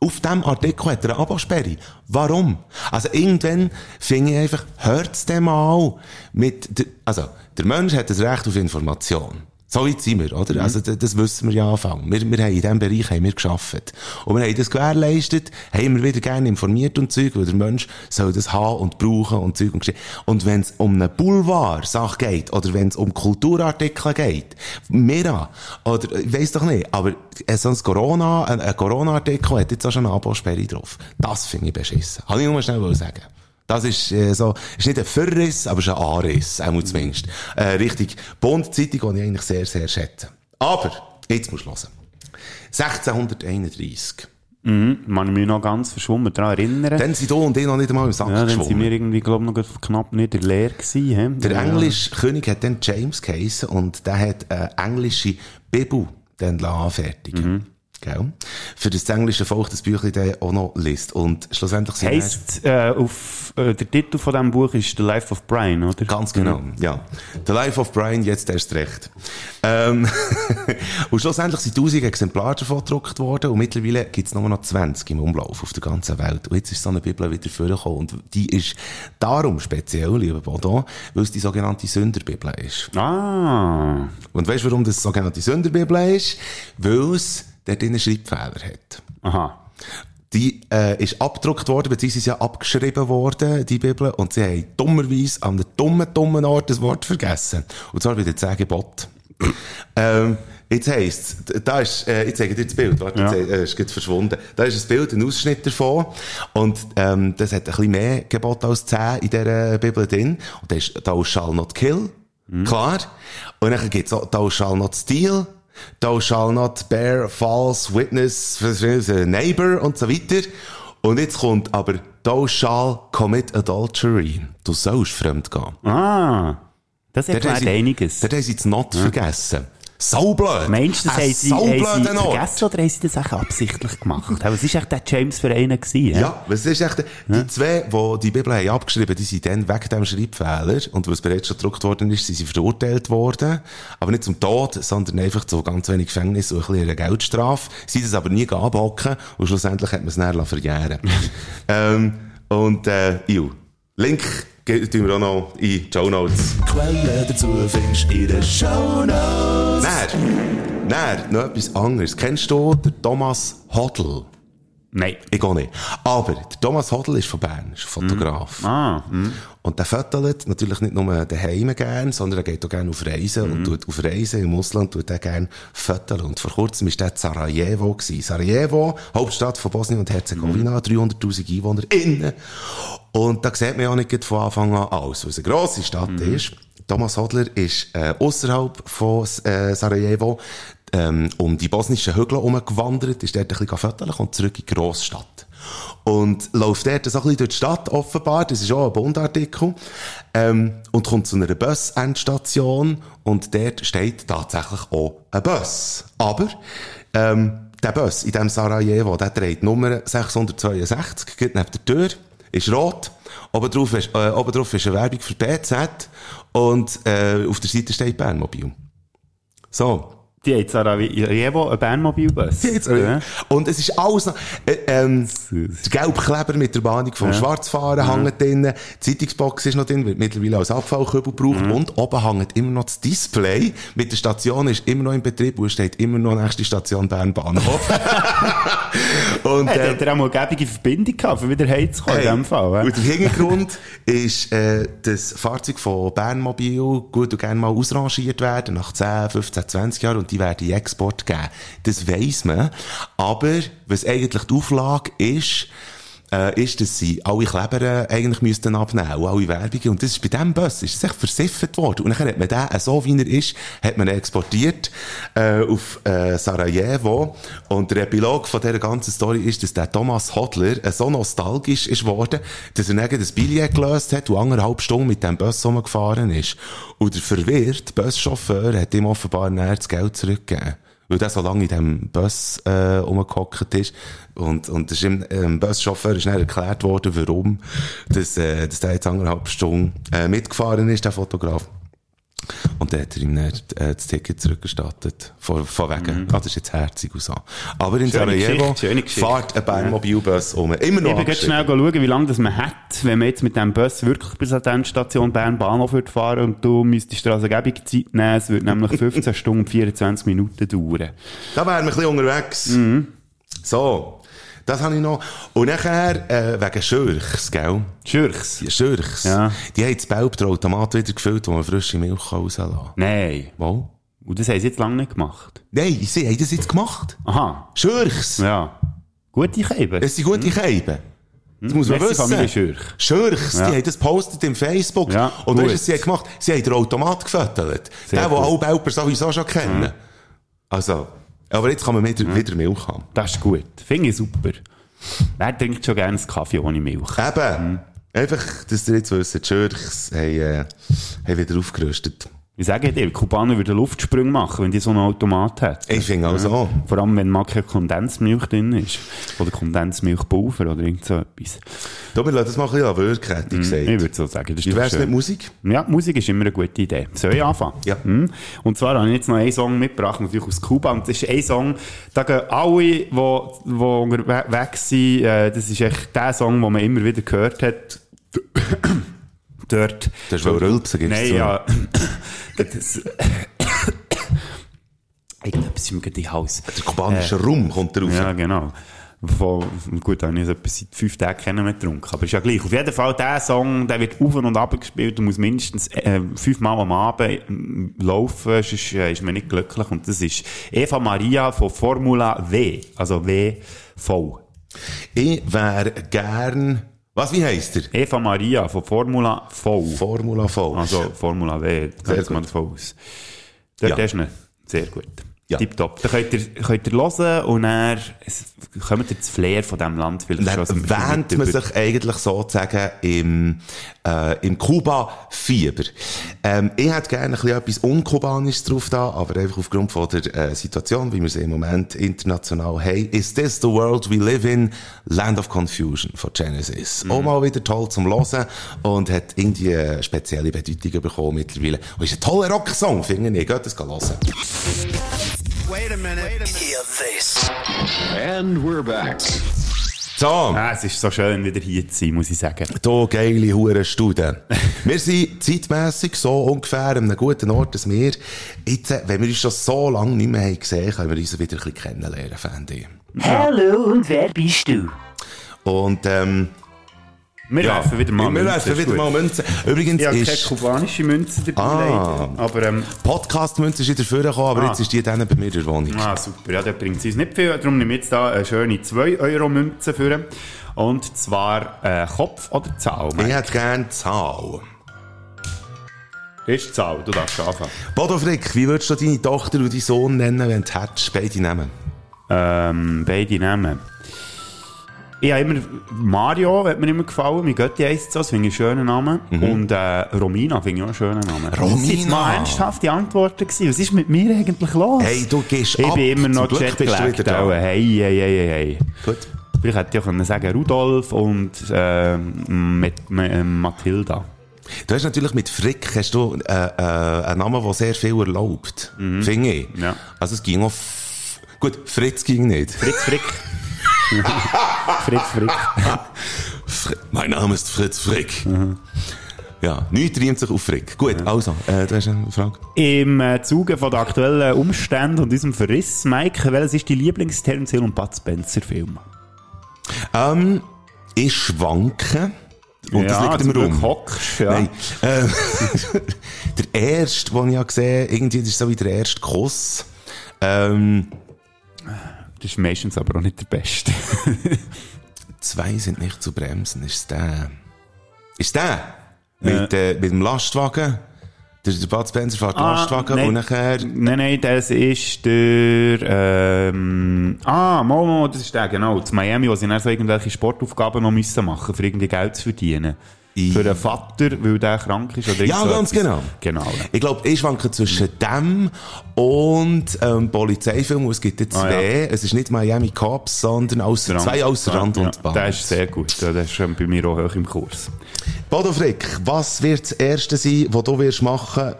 Auf dem Artikel hat er eine Abosperre. Warum? Also irgendwann finde ich einfach, hört's dem mal mit, also, der Mensch hat das Recht auf Information. So weit sind wir, oder? Also, das, wissen wir ja Anfang. Wir, wir haben in diesem Bereich haben wir geschafft. Und wir haben das gewährleistet, haben wir wieder gerne informiert und Zeug, weil der Mensch soll das haben und brauchen und Zeug und Geschichte. Und wenn es um eine Boulevard-Sache geht, oder wenn es um Kulturartikel geht, Mira, oder, ich weiss doch nicht, aber so ein Corona, ein, ein Corona-Artikel hat jetzt auch schon eine Abosperre drauf. Das finde ich beschissen. Kann ich nur schnell wollen sagen. Das ist äh, so, ist nicht ein Verriss, aber ist ein Anriss, auch zumindest. Äh, richtig Bond-Zeitung, die ich eigentlich sehr, sehr schätze. Aber, jetzt musst du hören. 1631. Mhm, man mich noch ganz verschwommen daran erinnern. Dann sind du und ich noch nicht einmal im Sack ja, dann sind geschwommen. wir irgendwie, glaube ich, noch knapp nicht in der Lehre gewesen. he? Der ja. englische König hat dann James geheissen und der hat eine englische Bibel dann anfertigen. Gell? Für das englische Volk das Büchlein dann auch noch liest. Und schlussendlich Heisst, äh, auf, äh, der Titel von diesem Buch ist The Life of Brian, oder? Ganz genau, ja. The Life of Brian, jetzt erst recht. Ähm, (laughs) und schlussendlich sind 1000 Exemplare davon gedruckt worden und mittlerweile gibt es nur noch 20 im Umlauf auf der ganzen Welt. Und jetzt ist so eine Bibel wieder vorgekommen und die ist darum speziell, lieber Bodo, weil es die sogenannte Sünderbibel ist. Ah. Und weißt du, warum das sogenannte Sünderbibel ist? Weil es dort einen Schreibfehler hat. Aha. Die äh, ist abgedruckt worden, beziehungsweise ja abgeschrieben worden, die Bibel, und sie haben dummerweise an einem dummen, dummen Ort das Wort vergessen. Und zwar bei den zehn Geboten. (clears throat) ähm, jetzt heisst da ist, äh, ich zeige dir das Bild, warte, Ja. jetzt, äh, ist gerade verschwunden. Da ist ein Bild, ein Ausschnitt davon, und ähm, das hat ein bisschen mehr Gebote als zehn in dieser Bibel drin. Und da ist, thou shall not kill, klar. Und dann gibt's auch, thou shall not steal, thou shall not bear false witness, ist das, neighbor und so weiter. Und jetzt kommt aber, thou shall commit adultery. Du sollst fremd gehen. Ah. Das Dort erklärt sie- einiges. Dort haben sie das Not vergessen. Saublöd! Meinst du, das haben sie, haben sie Ort. vergessen oder haben sie das auch absichtlich gemacht? Aber es war echt der James für einen gewesen, hä? Ja, was ist echt, die zwei, die die Bibel haben abgeschrieben, die sind dann wegen dem Schreibfehler, und was bereits schon gedruckt worden ist, sind sie verurteilt worden, aber nicht zum Tod, sondern einfach zu ganz wenig Gefängnis und ein bisschen einer Geldstrafe. Sie sind es aber nie abhocken, und schlussendlich hat man es dann verjähren (laughs) ähm, und, äh, ju. Link tun wir auch noch in die Show Notes. Quellen dazu findest du in den Shownotes. Nein, nein, noch etwas anderes. Kennst du den Thomas Hodl? Nein. Ich auch nicht. Aber der Thomas Hodl ist von Bern, ist ein Fotograf. Ah. hm. Und der fötelt natürlich nicht nur daheim gern, sondern er geht auch gerne auf Reisen Mhm. und tut auf Reisen im Ausland tut er gerne föteln. Und vor kurzem war der in Sarajevo gewesen. Sarajevo, Hauptstadt von Bosnien und Herzegowina, Mhm. 300.000 Einwohner innen. Und da sieht man ja nicht von Anfang an alles, weil es eine grosse Stadt Mhm. ist. Thomas Hodler ist äh, außerhalb von äh, Sarajevo ähm, um die bosnischen Hügel herumgewandert, ist dort ein bisschen föteln, kommt zurück in die Grossstadt. Und läuft dort so ein bisschen durch die Stadt, offenbar, das ist auch ein Bundartikel, ähm, und kommt zu einer Bus-Endstation und dort steht tatsächlich auch ein Bus. Aber, ähm, der Bus in diesem Sarajevo, der trägt Nummer 662, geht neben der Tür, ist rot, oben drauf ist, äh, oben drauf ist eine Werbung für BZ und äh, auf der Seite steht Bernmobil. So. Die hat Sarajevo einen Bernmobilbus. Jetzt, äh, Und es ist alles noch, äh, ähm, der Gelbkleber mit der Bahnung vom Ja. Schwarzfahren Ja. hängt drin, die Zeitungsbox ist noch drin, wird mittlerweile als Abfallkübel gebraucht Mhm. und oben hängt immer noch das Display mit der Station ist immer noch in Betrieb und es steht immer noch nächste Station Bern-Bahnhof. (laughs) und, Hey, äh, hat er auch mal eine gäbige Verbindung gehabt, um wieder heimzukommen, in dem Fall. und der Hintergrund (laughs) ist, äh, das Fahrzeug von Bernmobil gut und gerne mal ausrangiert werden, nach 10, 15, 20 Jahren, und die werden in Export geben. Das weiss man. Aber, was eigentlich die Auflage ist, äh, ist, dass sie alle Kleber äh, eigentlich müssten abnehmen, und alle Werbungen. Und das ist bei diesem Bus, ist echt versiffert worden. Und dann hat man den, äh, so wie er ist, hat man exportiert, äh, auf, äh, Sarajevo. Und der Epilog von dieser ganzen Story ist, dass der Thomas Hodler äh, so nostalgisch ist worden, dass er dann das Billett gelöst hat und anderthalb Stunden mit dem Bus rumgefahren ist. Und der verwirrte Buschauffeur hat ihm offenbar näher das Geld zurückgegeben. Weil der so lange in diesem Bus äh, rumgehockt ist. Und, und das ist ihm, ähm, Buschauffeur ist dann erklärt worden, warum dass, äh, dass der jetzt anderthalb Stunden äh, mitgefahren ist, der Fotograf. Und dann hat er ihm dann, äh, das Ticket zurückgestattet. Von, von wegen. Ah, das ist jetzt herzig und so. Aber in Mhm. Schöne Sarajevo Geschichte, fährt ein Bernmobilbus um. Immer noch Ich bin schnell schauen, wie lange das man hat, wenn man jetzt mit dem Bus wirklich bis an die Endstation Bern-Bahnhof würde fahren und du müsstest dir also gäbige Zeit nehmen. Es würde nämlich (laughs) 15 Stunden und 24 Minuten dauern. Da wären wir ein bisschen unterwegs. Mhm. So. Das habe ich noch. Und nachher, äh, wegen Schürchs, gell? Schürchs? Ja, Schürchs. Ja. Die haben das Belbtrautomat wieder gefüllt, wo man frische Milch rauslassen kann. Nein. Wo? Und das haben sie jetzt lange nicht gemacht. Nein, sie haben das jetzt gemacht. Aha. Schürchs. Ja. Gute Käben. Es sind gute Käben. Das muss man Merci, wissen. Familie Schürch. Schürchs, Ja. die haben das gepostet im Facebook. Ja, Und gut. weißt du, sie haben gemacht? Sie haben den Automat gefüttert. Den, den alle Belper sowieso schon kennen. Also, aber jetzt kann man wieder, wieder Milch haben. Das ist gut. Finde ich super. Wer trinkt schon gerne einen Kaffee ohne Milch? Eben. Einfach, dass ihr jetzt wisst, die Schürchs haben, äh, haben wieder aufgerüstet. Ich sage dir, die Kubaner würden Luftsprünge machen, wenn die so einen Automat hätten. Ich finde auch so. Vor allem, wenn mal keine Kondensmilch drin ist. Oder Kondensmilchpulver oder irgend so etwas. Du, wir lassen das mal ein bisschen wirken, hätte ich gesagt. Mhm. Ich würde so sagen. Das ist Wie wär's schön. mit Musik? Ja, Musik ist immer eine gute Idee. Soll ich anfangen? Ja. Mhm. Und zwar habe ich jetzt noch einen Song mitgebracht, natürlich aus Kuba. Und das ist ein Song, da gehen alle, die, die unterwegs sind, äh, das ist echt der Song, den man immer wieder gehört hat. Dort. (coughs) Das ist wohl Rülpsen, gibst Nein, ja. das, (coughs) Irgendetwas im den Hals. Der kubanische Rum kommt drauf. Ja, genau. Von, gut, habe ich jetzt etwa seit fünf Tagen keinen mehr getrunken. Aber ist ja gleich. Auf jeden Fall, der Song, der wird auf und ab gespielt und muss mindestens äh, fünfmal am Abend äh, laufen, sonst äh, ist man nicht glücklich. Und das ist Eva Maria von Formula W. Also W-V. Ich wäre gern... Was, wie heisst er? Eva Maria von Formula V. Formula V. Also Formula W. Sehr Sehr man gut. davon aus. Dort Ja. ist er. Sehr gut. Ja. Tipptopp. Dann könnt ihr, könnt ihr hören und es- kommt ihr das Flair von diesem Land. Vielleicht Dann schon wähnt man sich eigentlich sozusagen im, äh, im Kuba-Fieber. Ähm, ich hätte gerne ein bisschen etwas Unkubanisches drauf da, aber einfach aufgrund von der äh, Situation, wie wir sie im Moment international haben. Is this the world we live in? Land of Confusion von Genesis. Mhm. Auch mal wieder toll zum Hören und hat irgendwie eine spezielle Bedeutung bekommen mittlerweile. Und ist ein toller Rocksong, finde ich. Geht das hören. And we're back. So. Ah, es ist so schön, wieder hier zu sein, muss ich sagen. Du geile hure Stude. wir sind zeitmässig so ungefähr an einem guten Ort, dass wir jetzt, äh, wenn wir uns schon so lange nicht mehr haben gesehen können, wir uns wieder ein bisschen kennenlernen, fände ich. Hallo und wer bist du? Und, ähm, Wir werfen wieder mal wir Münzen, werfen ist wieder mal Münzen. Übrigens Ich habe keine ist kubanische Münze dabei, Ah. Aber, ähm, Podcast-Münze ist wieder vorgekommen, aber Ah. jetzt ist die dann bei mir in der Wohnung. ah, super. Ja, der bringt uns nicht viel. Darum nehme ich jetzt da eine schöne 2-Euro-Münze für. Und zwar äh, Kopf oder Zahl? Ich hätte gerne Zahl. Ist Zahl, du darfst anfangen. Bodo Frick, wie würdest du deine Tochter und deinen Sohn nennen, wenn du hättest? Beide nehmen. Ähm, beide Namen. Ich habe immer Mario, hat mir immer gefallen. Mein Götti heisst so, das finde ich einen schönen Namen. Und äh, Romina finde ich auch einen schönen Namen. Das Mhm. Romina. mal ernsthafte Antworten gewesen. Was ist mit mir eigentlich los? Hey, du gehst Ich ab. bin immer noch auch. Hey, hey, hey, hey. Gut. Vielleicht hätte ich auch sagen Rudolf und äh, mit, mit, Mathilda. Du hast natürlich mit Frick hast du, äh, äh, einen Namen, der sehr viel erlaubt. Finde ich. Ja. Also es ging auch... Gut, Fritz ging nicht. Fritz Frick. Fritz Frick. Fr mein Name ist Fritz Frick. Ja, nichts reimt sich auf Frick. Gut, also, äh, du hast eine Frage? Im äh, Zuge von den aktuellen Umständen und diesem Verriss, Mike, welches ist die Lieblings-Terence Hill und Bud Spencer-Film? Ähm, ich schwanke. Und das liegt Glück Raum. hockst, ja. Nein. Ähm, (laughs) der erste, den ich habe gesehen irgendwie, das ist so wie der erste Kuss. Ähm, Das ist meistens aber auch nicht der beste. (laughs) zwei sind nicht zu bremsen. Ist der? Ist der? Mit, äh, mit dem Lastwagen? Der, der Bud Spencer fährt Lastwagen Ah, nein. und nachher... nein, nein, das ist der, ähm, ah, Momo, das ist der, genau, zu Miami, wo sie dann so irgendwelche Sportaufgaben noch müssen machen, für irgendwie Geld zu verdienen. Für einen Vater, weil der krank ist oder Ja, so ganz etwas. genau. Genau. ja. Ich glaube, ich schwanke zwischen dem und ähm, Polizeifilm, es gibt zwei. Ah, ja. Es ist nicht Miami Cops, sondern ausser, zwei außer Rand ja, und Band. Der ist sehr gut, der ist schon bei mir auch hoch im Kurs. Bodo Frick, was wird das Erste sein, was du wirst machen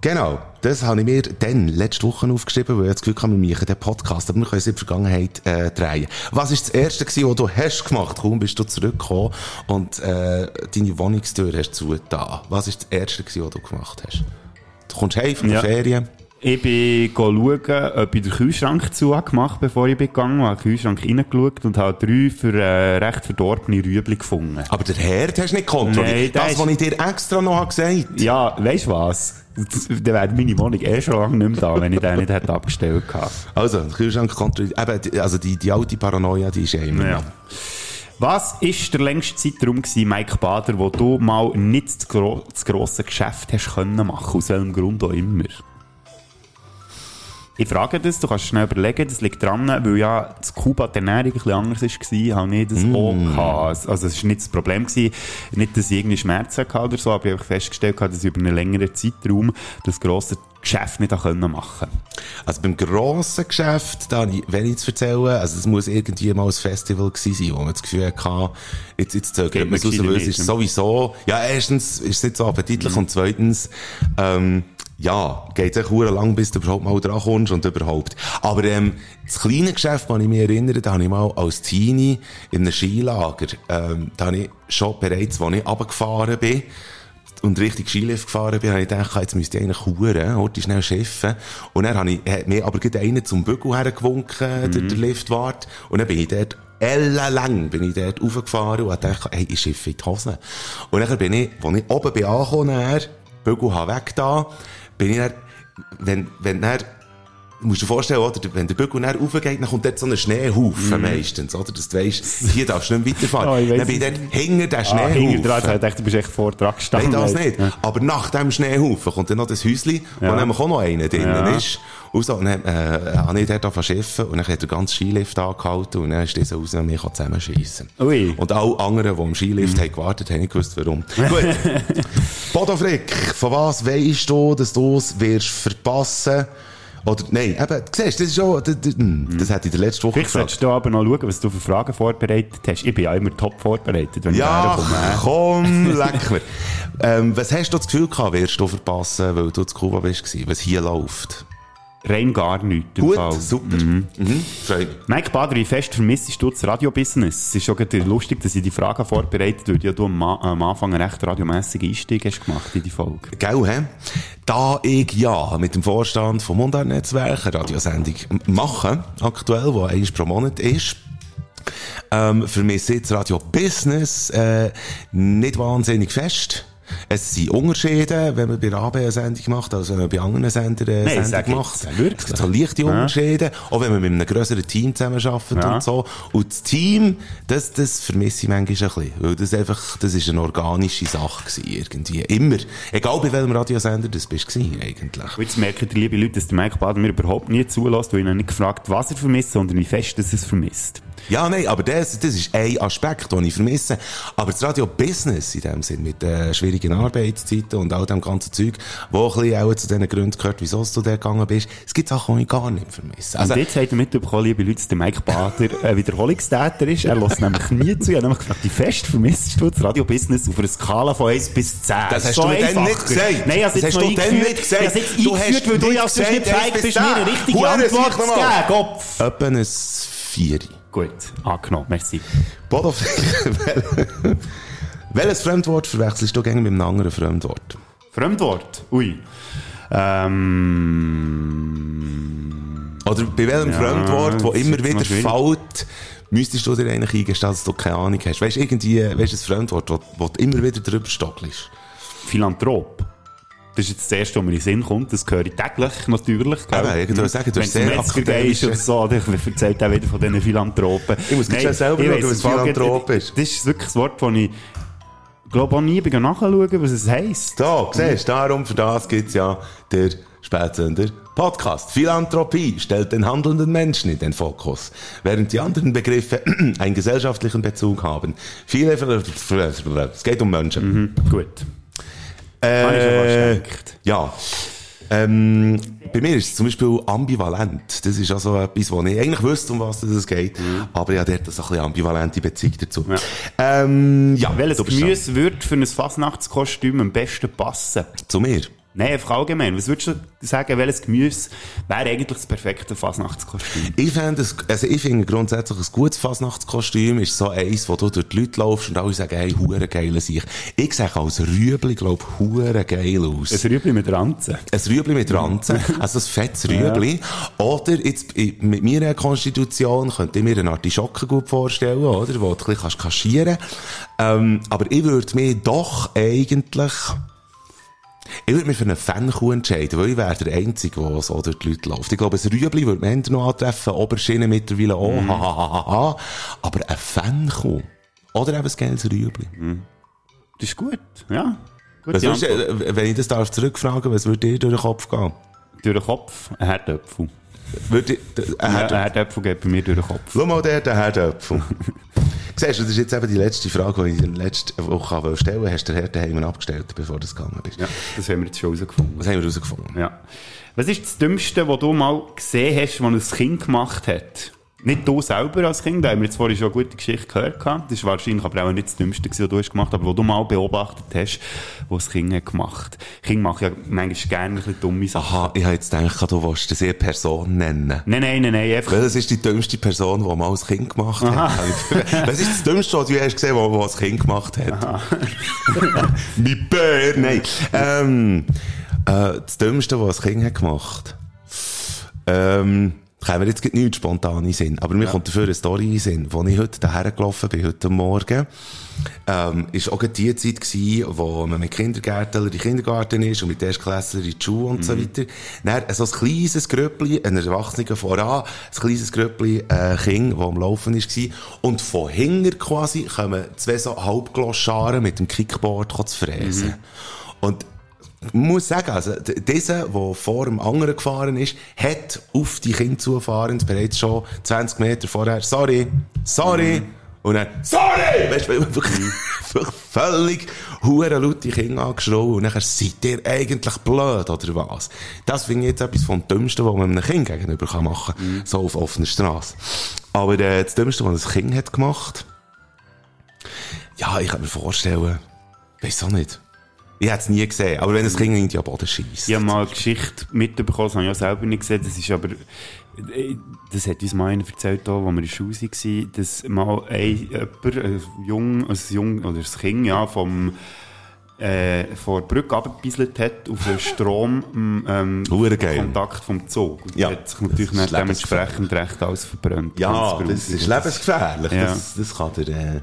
Genau, das habe ich mir dann letzte Woche aufgeschrieben, weil ich das Gefühl hatte, wir machen den Podcast, aber wir können es in die Vergangenheit äh, drehen. Was ist das Erste gewesen, was du hast gemacht? Kaum bist du zurückgekommen und äh, deine Wohnungstür hast zugetan. Was ist das Erste gewesen, was du gemacht hast? Du kommst heim von der Ja. Ferien. Ich bin schauen, ob ich den Kühlschrank zu habe gemacht bin, ich bin gegangen habe. Ich habe in den Kühlschrank reingeschaut und habe drei für äh, recht verdorbene Rüebli gefunden. Aber der Herd hast du nicht kontrolliert. Nein, der das, ist- was ich dir extra noch habe gesagt Ja, weißt du was? Das- Dann wäre meine Wohnung eh schon lange nicht mehr da, wenn ich den nicht hätte abgestellt gehabt. Also, Kühlschrank kontrolliert. Eben, also die, die alte Paranoia, die ist ja immer Ja. Was ist der längste Zeitraum gewesen, Mike Bader, wo du mal nicht das, gro das grosse Geschäft hast können machen, aus welchem Grund auch immer? Ich frage das, du kannst schnell überlegen, das liegt dran, weil ja das Kuba die Ernährung ein bisschen anders war, habe ich das auch gehabt. Also es war nicht das Problem, gewesen, nicht, dass ich irgendwie Schmerzen hatte oder so, aber ich habe festgestellt, dass ich über einen längeren Zeitraum das grosse Geschäft nicht machen konnte. Also beim grossen Geschäft, da ich wenig zu erzählen. Also es muss irgendwie mal ein Festival gewesen sein, wo man das Gefühl hatte, jetzt, jetzt zögert man es raus, weil es ist sowieso, ja, erstens ist es nicht so appetitlich und zweitens, ähm, ja, geht echt hure lang, bis du überhaupt mal dran kommst und überhaupt. Aber, ähm, das kleine Geschäft, das ich mich erinnere, da habe ich mal als Teenie in einem Skilager, ähm, da habe ich schon bereits, als ich runtergefahren bin, und richtig Skilift gefahren bin, habe ich gedacht, jetzt müsste ich eigentlich huren, heute schnell schiffen. Und dann habe ich, hat mir aber gerade einer zum Bügel hergewunken, der, der Liftwart. Und dann bin ich dort, ellenlang bin ich dort raufgefahren und gedacht, hey, ich schiffe in die Hose. Und dann bin ich, als ich oben bin angekommen, dann, Bügel habe weg da, bin ich dann, wenn, wenn dann, musst dir vorstellen, oder, wenn der Bügel dann raufgeht, dann kommt dort so ein Schneehaufen meistens, oder? Dass du weisst, hier darfst du nicht weiterfahren. (laughs) Oh, dann bin ich dort hinter den Ah, Schneehaufen. hinter dran, ich dachte, du bist echt vor dran gestanden. Nein, das nicht. Aber nach dem Schneehaufen kommt dann noch das Häuschen, wo Ja. nämlich auch noch einer drinnen Ja. ist. Und so, und dann, äh, habe ich dort angefangen zu schiffen und dann hat der ganze Skilift angehalten und dann ist dieser raus und mich zusammenschiessen. Ui. Und alle anderen, die im Skilift haben gewartet haben, nicht gewusst, warum. (laughs) Gut. Bodo Frick, von was weisst du, dass du es wirst verpassen? Oder, nein, eben, siehst, das ist schon, das, das, hm, das hätte ich in der letzten Woche Vielleicht solltest du aber noch schauen, was du für Fragen vorbereitet hast. Ich bin ja immer top vorbereitet, wenn Ja, ich herkomme. komm, (laughs) leck mir. ähm, was hast du das Gefühl gehabt, wirst du verpassen, weil du zu Kuba bist, was hier läuft? Rein gar nichts. Gut, Fall. super. Mhm. Mich. Mike Bader, wie fest vermisst du das Radiobusiness? Es ist schon lustig, dass ich die Frage vorbereitet weil ja du am, am Anfang einen recht radiomässigen Einstieg hast gemacht in die Folge. Gell, hä? Da ich ja mit dem Vorstand vom Mundart-Netzwerk eine Radiosendung mache, aktuell, die eins pro Monat ist, ähm, für mich sitzt Radio Business äh, nicht wahnsinnig fest. Es sind Unterschiede, wenn man bei AB eine Sendung macht, als wenn man bei anderen Sendern eine Nein, sag Sendung jetzt, macht. wirklich. Es gibt so leichte Ja. Unterschiede, auch wenn man mit einem grösseren Team zusammenarbeitet Ja. und so. Und das Team, das, das vermisse ich manchmal ein bisschen, weil das einfach, das ist eine organische Sache gewesen, irgendwie. Immer. Egal bei welchem Radiosender das bist gewesen, eigentlich. Und jetzt merken die liebe Leute, dass der Mike Bader mir überhaupt nie zulässt, weil ich ihn nicht gefragt was er vermisst, sondern wie fest dass er es vermisst. Ja, nein, aber das, das ist ein Aspekt, den ich vermisse. Aber das Radio-Business in dem Sinn, mit äh, schwierigen Arbeitszeiten und all dem ganzen Zeug, wo ein bisschen auch zu den Gründen gehört, wieso du da gegangen bist, es gibt Sachen, die ich gar nicht vermisse. Also, und jetzt habt ihr mitbekommen, liebe Leute, dass der Mike Bader ein Wiederholungstäter ist. Er lässt nämlich nie zu. Ich habe nämlich gefragt, wie fest vermisst du das Radiobusiness auf einer Skala von 1 bis 10? Das hast So du mir dann einfacher. nicht gesagt. Nein, habe Das hast du dann nicht gesagt. Jetzt Du hast weil du ja sonst nicht gesagt, fähig bist, bis mir eine richtige Hure, Antwort zu geben. Kopf. etwa ein Vieri. Gut, angenommen, merci. Bodo, (laughs) welches Fremdwort verwechselst du gerne mit einem anderen Fremdwort? Fremdwort? Ui. Ähm... Oder bei welchem Ja, Fremdwort, das das immer wieder fällt, müsstest du dir eigentlich eingestehen, dass du keine Ahnung hast? Weißt du, irgendwie, weißt du, ein Fremdwort, wo, wo du immer wieder drüber stockelst? Philanthrop. Das ist jetzt das erste, was mir in den Sinn kommt. Das höre ich täglich, natürlich. gell? Eben, ich würde sagen, du Wenn es um sehr akademisch- oder so, oder ich erzählt auch wieder von diesen Philanthropen. Ich muss gleich selber ich schauen, was Philanthrop ist. Das ist wirklich das Wort, das ich glaube auch nie nachschauen, was es heisst. Da, siehst du, darum, für das gibt's ja der Spätsender Podcast. Philanthropie stellt den handelnden Menschen in den Fokus, während die anderen Begriffe (clears throat) einen gesellschaftlichen Bezug haben. Viele, es geht um Menschen. Mhm, gut. Äh, ja. Ähm, bei mir ist es zum Beispiel ambivalent. Das ist also etwas, wo ich eigentlich wüsste, um was es geht. Aber ich habe dort so ein bisschen ambivalente Beziehung dazu. Mhm. Ja. Ähm, ja, Welches Gemüse würde für ein Fasnachtskostüm am besten passen? Zu mir. Nein, einfach allgemein. Was würdest du sagen, welches Gemüse wäre eigentlich das perfekte Fasnachtskostüm? Ich finde, also ich finde grundsätzlich ein gutes Fasnachtskostüm ist so eins, wo du durch die Leute laufst und alle sagen, hey, hure geil sich. Ich sage als Rüebli, glaub, hure geil aus. Ein Rüebli mit Ranzen. Ein Rüebli mit Ranzen, also ein fettes (laughs) Rüebli. Oder jetzt, mit meiner Konstitution könnte ich mir einen Artischocken gut vorstellen, oder? Wo du ein bisschen kannst kaschieren ähm, Aber ich würde mich doch eigentlich, ich würde mich für einen Fankuh entscheiden, weil ich wäre der Einzige, der so durch die Leute läuft. Ich glaube, ein Rüebli würde man noch antreffen, Oberschiene mittlerweile auch, Mhm. ha, ha, ha, ha. Aber ein Fankuh. Oder eben ein geiles Rüebli. Das ist gut, ja. Gute Was würdest, äh, wenn ich das darf zurückfragen, was würde dir durch den Kopf gehen? Durch den Kopf ein Herdöpfel. Würde ein Ja, Herdöpfel. ein Herdöpfel geht bei mir durch den Kopf. Schau mal der, der Herdöpfel. (laughs) Siehst du, das ist jetzt eben die letzte Frage, die ich in der letzten Woche wollte stellen Hast du den Herd daheim abgestellt, bevor du gegangen bist? Ja, das haben wir jetzt schon herausgefunden. Was haben wir herausgefunden? Ja. Was ist das Dümmste, was du mal gesehen hast, was ein Kind gemacht hat? Nicht du selber als Kind, da haben wir jetzt vorhin schon eine gute Geschichte gehört. gehabt. Das war wahrscheinlich aber auch nicht das Dümmste, was du hast gemacht aber was du mal beobachtet hast, was das Kind hat gemacht Kinder machen ja manchmal gerne ein bisschen dumme Sachen. Aha, ich habe jetzt gedacht, du willst das eher Person nennen. Nein, nein, nein, nein, einfach... Welches ist die dümmste Person, die mal als Kind gemacht hat? Was ist das Dümmste, was du hast gesehen, was als Kind gemacht hat? (laughs) Mein Bär, nein. Ähm, äh, das Dümmste, was als Kind hat gemacht. Ähm, käme mir jetzt nichts spontan in den Sinn. Aber mir kommt dafür eine Story in den Sinn. Als ich heute daher gelaufen bin, heute Morgen, ähm, ist auch die Zeit gewesen, wo man mit Kindergärtner in den Kindergarten ist und mit Erstklässler in die Schule und so weiter. Dann so ein kleines Gröppli, ein Erwachsener voran, ein kleines Gröppli, äh, Kind, das am Laufen war. Und von hinten quasi kommen zwei so Halbgloscharen mit dem Kickboard zu fräsen. Und ich muss sagen, also, dieser, der vor dem anderen gefahren ist, hat auf die Kinder zufahrend bereits schon 20 Meter vorher, sorry, sorry, und dann, sorry! Weißt du, wirklich, wirklich völlig hure laute Kinder angeschrien und dann seid ihr eigentlich blöd, oder was? Das finde ich jetzt etwas vom Dümmsten, was man einem Kind gegenüber kann machen kann. So auf offener Straße. Aber äh, das Dümmste, was ein Kind hat gemacht, ja, ich kann mir vorstellen, weiß auch nicht. Ich hätte es nie gesehen, aber wenn ein Kind irgendwie am Boden schießt. Ich habe mal eine Geschichte mitbekommen, das habe ich auch selber nicht gesehen. Das ist aber, äh, das hat uns mal einer erzählt, als wir in der Schule waren, dass mal ein, jemand, ein Jung, ein Jung, oder ein Kind, ja, vom, äh, von der Brücke abgebieselt hat auf den Strom, ähm, geil. Kontakt vom Zug. Und Ja. hat sich natürlich Das ist dann dementsprechend recht alles verbrannt. Ja, das ist lebensgefährlich. Ja. Das, das kann der, äh,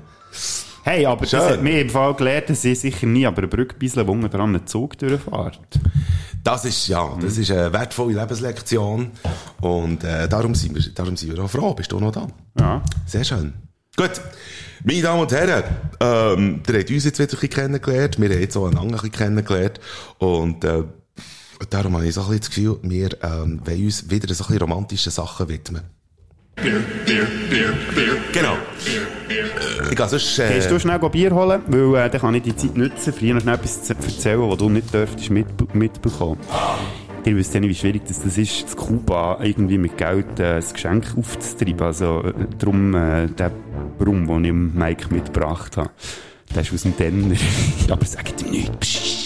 Hey, aber Schön. das hat mir im Fall gelernt, dass ich sicher nie aber eine Brücke bisseln, wo unten dran ein Zug durchfährt. das ist, ja, das ist eine wertvolle Lebenslektion. Und, äh, darum sind wir, darum sind wir auch froh. Bist du noch da? Ja. Sehr schön. Gut. Meine Damen und Herren, ähm, ihr habt uns jetzt wieder ein bisschen kennengelernt. Wir haben jetzt auch einander ein bisschen kennengelernt. Und, äh, darum habe ich so ein bisschen das Gefühl, wir, ähm, wollen uns wieder so ein bisschen romantischen Sachen widmen. Genau. Ich gehe sonst, äh, Gehst du schnell Bier holen? Weil äh, dann kann ich die Zeit nutzen, für dir noch schnell etwas zu erzählen, was du nicht dürftest mit, mitbekommen. Ihr wisst ja nicht, wie schwierig das, das ist, das Kuba irgendwie mit Geld äh, ein Geschenk aufzutreiben. Also äh, darum äh, der Brumm, den ich Mike mitgebracht habe. Der ist aus dem Denner. (laughs) Aber sagt ihm nichts. Psst.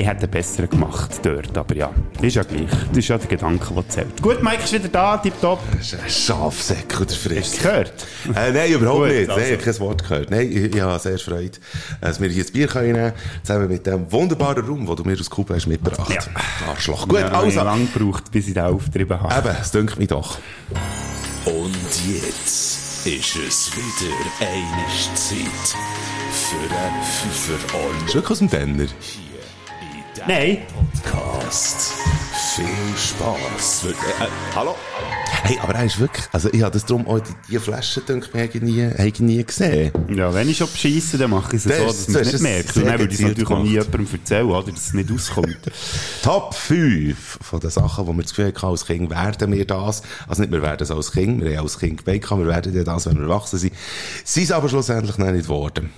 Ich hätte besseren gemacht dort, aber ja, ist ja gleich. Das ist ja der Gedanke, der zählt. Gut, Mike ist wieder da, tipptopp. Das ist ein Schafsäck oder Hast du frisch. es gehört? Äh, nein, überhaupt (laughs) Gut, nicht. also. Nein, ich habe kein Wort gehört. Nein, ich, ich habe sehr Freude, dass wir hier ein Bier können nehmen zusammen mit dem wunderbaren Raum, den du mir aus Kuba hast mitgebracht. Ja. Arschloch. Gut, ja, also. Ich lange gebraucht, bis ich den aufgetrieben habe. Eben, es dünkt mich doch. Und jetzt ist es wieder eine Zeit für einen Fünfer Ist wirklich aus dem Denner? Nein. Podcast. Viel Spaß. Wirklich, äh, hallo? Hey, aber er ist wirklich, also ich habe das drum auch, die, die Flaschen, denke ich, nie, ich nie gesehen. Ja, wenn ich schon bescheisse, dann mache ich es Das so, ist- dass man das es ist nicht merkt. Und dann würde ich es natürlich auch nie jemandem erzählen, oder, dass es nicht auskommt. (laughs) Top 5 von den Sachen, wo wir das Gefühl hatten, als Kind werden wir das. Also nicht, wir werden es als Kind, wir haben als Kind gebeten, wir werden ja das, wenn wir erwachsen sind. Sie ist aber schlussendlich noch nicht geworden.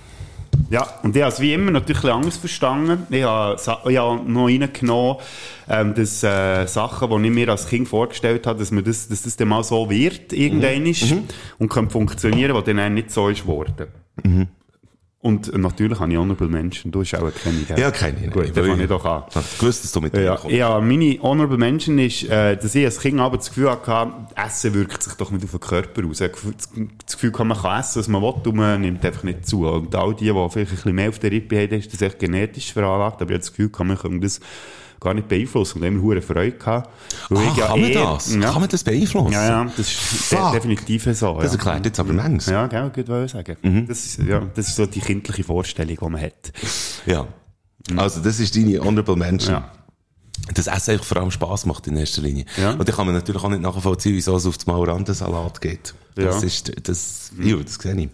Ja, und ich habe es wie immer natürlich anders verstanden. Ich habe, ich habe noch reingenommen, ähm, dass äh, Sachen, die ich mir als Kind vorgestellt habe, dass, man das, dass das dann mal so wird, irgendwann ist, und könnte funktionieren, was dann nicht so ist geworden. Und natürlich habe ich Honorable Menschen. Du hast auch keine, gell? Ja, keine. nein. Gut, dann fange ich doch an. Ich habe gewusst, dass du mit Ja, kommst. ja, meine Honorable Mention ist, äh, dass ich als Kind aber das Gefühl hatte, Essen wirkt sich doch nicht auf den Körper aus. Das Gefühl, man kann essen, was man will, und man nimmt einfach nicht zu. Und all die, die vielleicht ein bisschen mehr auf der Rippe haben, ist das echt genetisch veranlagt, aber ich habe das Gefühl, man kann das gar nicht beeinflussen. Und immer hure Freude gehabt. Ah, ich ja kann man eher- das? Ja. Kann man das beeinflussen? Ja, ja, das ist de definitiv so. Das erklärt jetzt aber manches. Ja, genau, gut, ich sagen. Mhm. Das, ist, ja, das ist so die kindliche Vorstellung, die man hat. Ja. Also, das ist deine Honorable Mention. Ja. Das Essen einfach vor allem Spass macht in erster Linie. Ja. Und da kann man natürlich auch nicht nachvollziehen, wieso es auf das Maurandensalat geht. Das Ja. ist, das, ja, das sehe ich.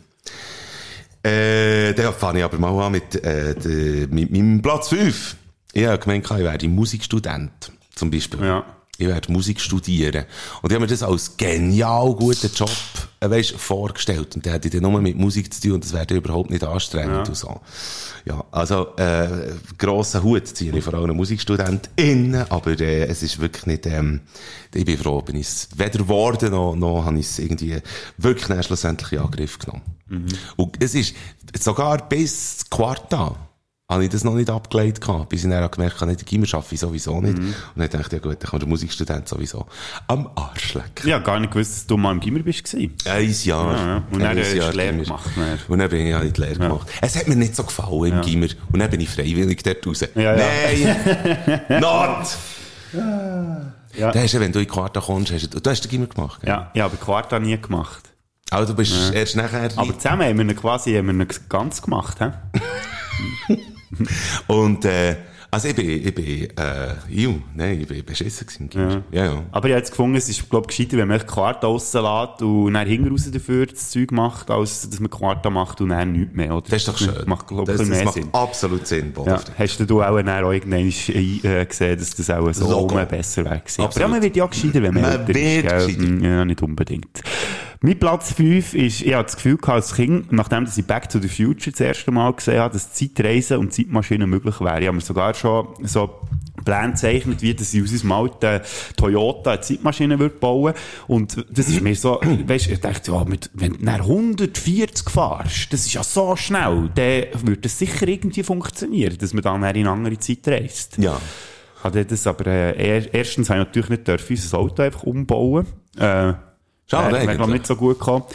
Äh, dann fange ich aber mal an mit, äh, de, mit meinem Platz 5. Ich habe gemeint, ich werde Musikstudent. zum Beispiel. Ja. Ich werde Musik studieren. Und ich habe mir das als genial guten Job, äh, weißt, vorgestellt. Und der hätte dann nur mit Musik zu tun und das wäre überhaupt nicht anstrengend und so. Ja, also, äh, grosser Hut ziehe ich vor allem MusikstudentInnen, aber, äh, es ist wirklich nicht, ähm, ich bin froh, bin ich es weder geworden, noch, noch habe ich es irgendwie wirklich schlussendlich in Angriff genommen. Und es ist sogar bis Quarta habe ich das noch nicht abgelegt gehabt, bis ich dann gemerkt habe, nicht, Gimmer schaffe ich sowieso nicht. Und dann dachte ich, ja gut, dann kann der Musikstudent sowieso am Arsch lecken. Ich habe gar nicht gewusst, dass du mal im Gimmer bist. gewesen. Ein Jahr. Ja, ja. Und dann hast du Lehre Gimmer. gemacht, dann. Und dann bin ich halt Lehre gemacht. Es hat mir nicht so gefallen im Gimmer. Und dann bin ich freiwillig dort raus. Ja, ja. Nein! (laughs) not! Ja. Da hast du, wenn du in Quarta kommst, hast du, du hast den Gimmer gemacht, gell? Ja, ich habe Quarta nie gemacht. Also du bist erst nachher... Aber zusammen haben wir ihn quasi haben wir ihn ganz gemacht. He? (laughs) (laughs) Und, äh, also ich bin, ich bin, äh, jung, nein, ich bin beschissen gewesen Gimmer. Ja, ja. Aber ich habe jetzt gefunden, es ist, glaube ich, gescheiter, wenn man echt Quarta rauslässt und dann hinten raus dafür das Zeug macht, als dass man Quarta macht und dann nichts mehr, oder? Das ist doch schön. Macht, glaube ich, das, das macht Sinn. absolut Sinn. Ja. Hast du auch dann auch irgendwann äh, gesehen, dass das auch so Logo. besser wäre. Aber ja, man wird ja auch gescheiter, wenn man, Man älter wird ist. gescheiter. Mm, Ja, nicht unbedingt. Mein Platz 5 ist, ich hatte das Gefühl gehabt, als Kind, nachdem ich Back to the Future das erste Mal gesehen habe, dass Zeitreisen und Zeitmaschinen möglich wären. Ich habe mir sogar schon so Pläne gezeichnet, wie dass ich aus unserem alten Toyota eine Zeitmaschine würde bauen Und das ist mir so, (clears throat) weißt ich dachte, ja, mit, wenn du nach 140 fährst, das ist ja so schnell, dann würde das sicher irgendwie funktionieren, dass man dann in eine andere Zeit reist. Ja. Hatte das aber, äh, er, erstens habe ich natürlich nicht dürfen, unser Auto einfach umbauen. Äh, Schade, glaub, eigentlich. nicht so gut gekommen.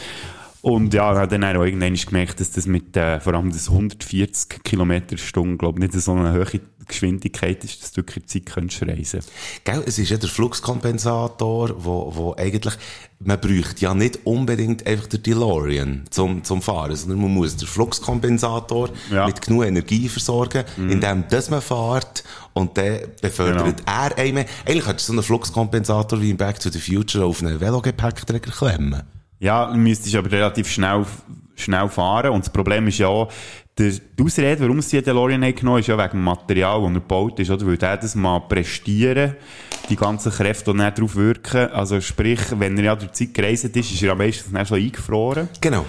Und ja, ich habe dann auch irgendwann gemerkt, dass das mit, äh, vor allem das 140 Kilometer Stunde, glaube nicht so eine hohe Geschwindigkeit ist, dass du wirklich Zeit könntest reisen. Gell, es ist ja der Fluxkompensator, wo, wo eigentlich, man bräuchte ja nicht unbedingt einfach den DeLorean zum, zum Fahren, sondern man muss den Fluxkompensator Ja. Mhm. mit genug Energie versorgen, indem das man fährt und dann befördert Genau. er einen. Eigentlich hättest du so einen Fluxkompensator wie in Back to the Future auf einen Velogepäckträger klemmen. Ja, du müsstest aber relativ schnell, schnell fahren. Und das Problem ist ja auch, der, die Ausrede, warum sie den haben genommen ist ja wegen dem Material, das er gebaut ist, oder? Weil der das mal prestieren, die ganzen Kräfte, die dann drauf wirken. Also sprich, wenn er ja durch die Zeit gereist ist, ist er am meisten dann so eingefroren. Genau.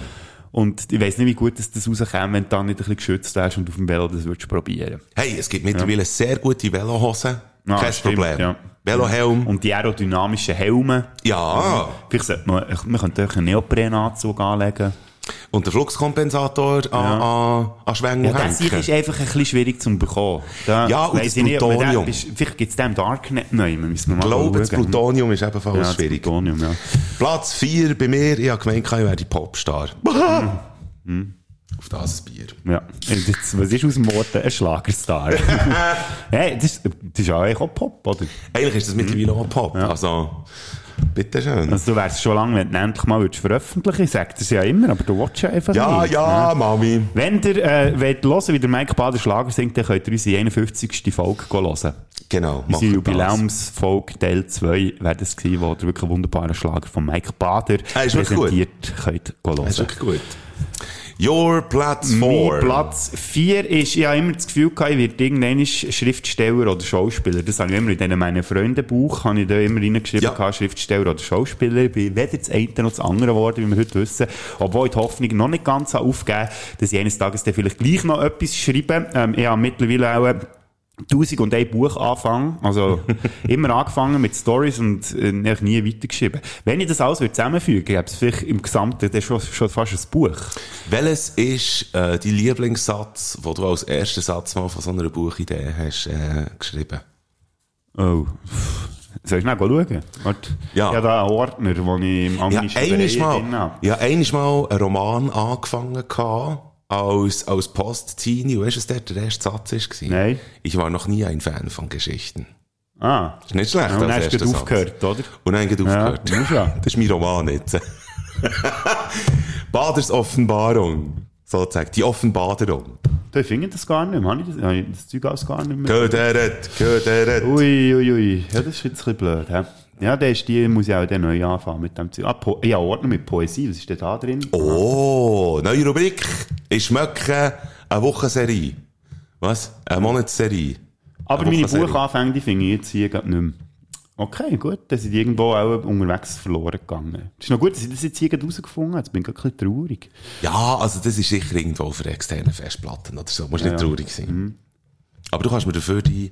Und ich weiss nicht, wie gut dass das rauskommt, wenn du dann nicht ein bisschen geschützt wärst und auf dem Velo das würdest probieren. Hey, es gibt mittlerweile sehr gute Velohosen. Ah, Kein stimmt, Problem. ja. Velohelm. Und die aerodynamischen Helme. Ja. Vielleicht sollte man, man könnte einen Neoprenanzug anlegen. Und der Fluxkompensator an, an, an Schwengel Ja, das ist einfach ein bisschen schwierig zum bekommen. Da Ja, und das nicht, Plutonium. den- ist- Vielleicht gibt es den im Darknet müssen mal Ich glaube, das. Plutonium ist ebenfalls ja, schwierig. Plutonium, ja. Platz 4 bei mir, ich habe gemeint, ich werde Popstar. (laughs) Auf das ein Bier. ja. Jetzt, was ist aus dem Wort ein Schlagerstar? (laughs) hey, das, das ist ja eigentlich auch Pop, oder? Eigentlich ist das mittlerweile auch Pop. Also, bitteschön. Also du wärst schon lange, wenn du endlich mal würdest veröffentlichen würdest. Ich sag das ja immer, aber du willst ja einfach ja, nicht. ja, Mami. Wenn ihr äh, wollt hören, wie der Mike Bader Schlager singt, dann könnt ihr unsere 51. Folge hören. Genau, Unsere. Jubiläumsfolge Teil 2 wäre das gewesen, wo ihr wirklich wunderbaren Schlager von Mike Bader ist wirklich gut. präsentiert könnt hören. Das ist wirklich gut. Your Platz Mein 4. Platz 4 ist, ich habe immer das Gefühl gehabt, ich werde irgendwann Schriftsteller oder Schauspieler. Das habe ich immer in diesem meinen Freundenbuch, habe ich da immer reingeschrieben, Ja. gehabt, Schriftsteller oder Schauspieler. Ich bin weder das eine noch das andere geworden, wie wir heute wissen. Obwohl ich die Hoffnung noch nicht ganz habe aufgegeben dass ich eines Tages dann vielleicht gleich noch etwas schreibe. Ähm, ich habe mittlerweile auch äh, 1001 Buch anfangen. Also, (laughs) immer angefangen mit Stories und äh, eigentlich nie weitergeschrieben. Wenn ich das alles würde zusammenfügen, gäbe es vielleicht im Gesamten dann schon, schon fast ein Buch. Welches ist äh, dein Lieblingssatz, den du als ersten Satz mal von so einer Buchidee hast äh, geschrieben? Oh. Soll ich schnell schauen? Warte. Ja. Ich habe da einen Ordner, wo ich im Ja, Anglischen einiges drin mal, habe. ja, einiges mal einen Roman angefangen gehabt, als, als Post-Teenie. Weißt du, was der, der erste Satz war? Nein. Ich war noch nie ein Fan von Geschichten. Ah. Ist nicht schlecht Ja, und dann hast du aufgehört, oder? Und dann geht aufgehört. Ja, ja. (laughs) Das ist mein Roman jetzt. Baders Offenbarung. Sozusagen, die Offenbarung. Du, ich finde das gar nicht mehr. Habe ich das, habe ich das Zeug alles gar nicht mehr? Göderet, Göderet. Ui, ui, ui. Ja, das ist jetzt ein bisschen blöd, hä? Ja, der ist die, muss ich auch dann neu anfangen mit dem Zeug. Ah, po ja, Ordner mit Poesie. Was ist denn da drin? Oh, neue Rubrik. Ich schmecke eine Wochenserie. Was? Eine Monatsserie. Aber Eine meine. Buchanfänge, die finde ich jetzt hier gerade nicht mehr. Okay, gut. Dann sind irgendwo auch unterwegs verloren gegangen. Es ist noch gut, dass ich das jetzt hier gerade rausgefunden habe. Jetzt bin ich gerade ein bisschen traurig. Ja, also das ist sicher irgendwo für externe Festplatten oder so. Musst Ja, nicht traurig sein. Aber du kannst mir dafür die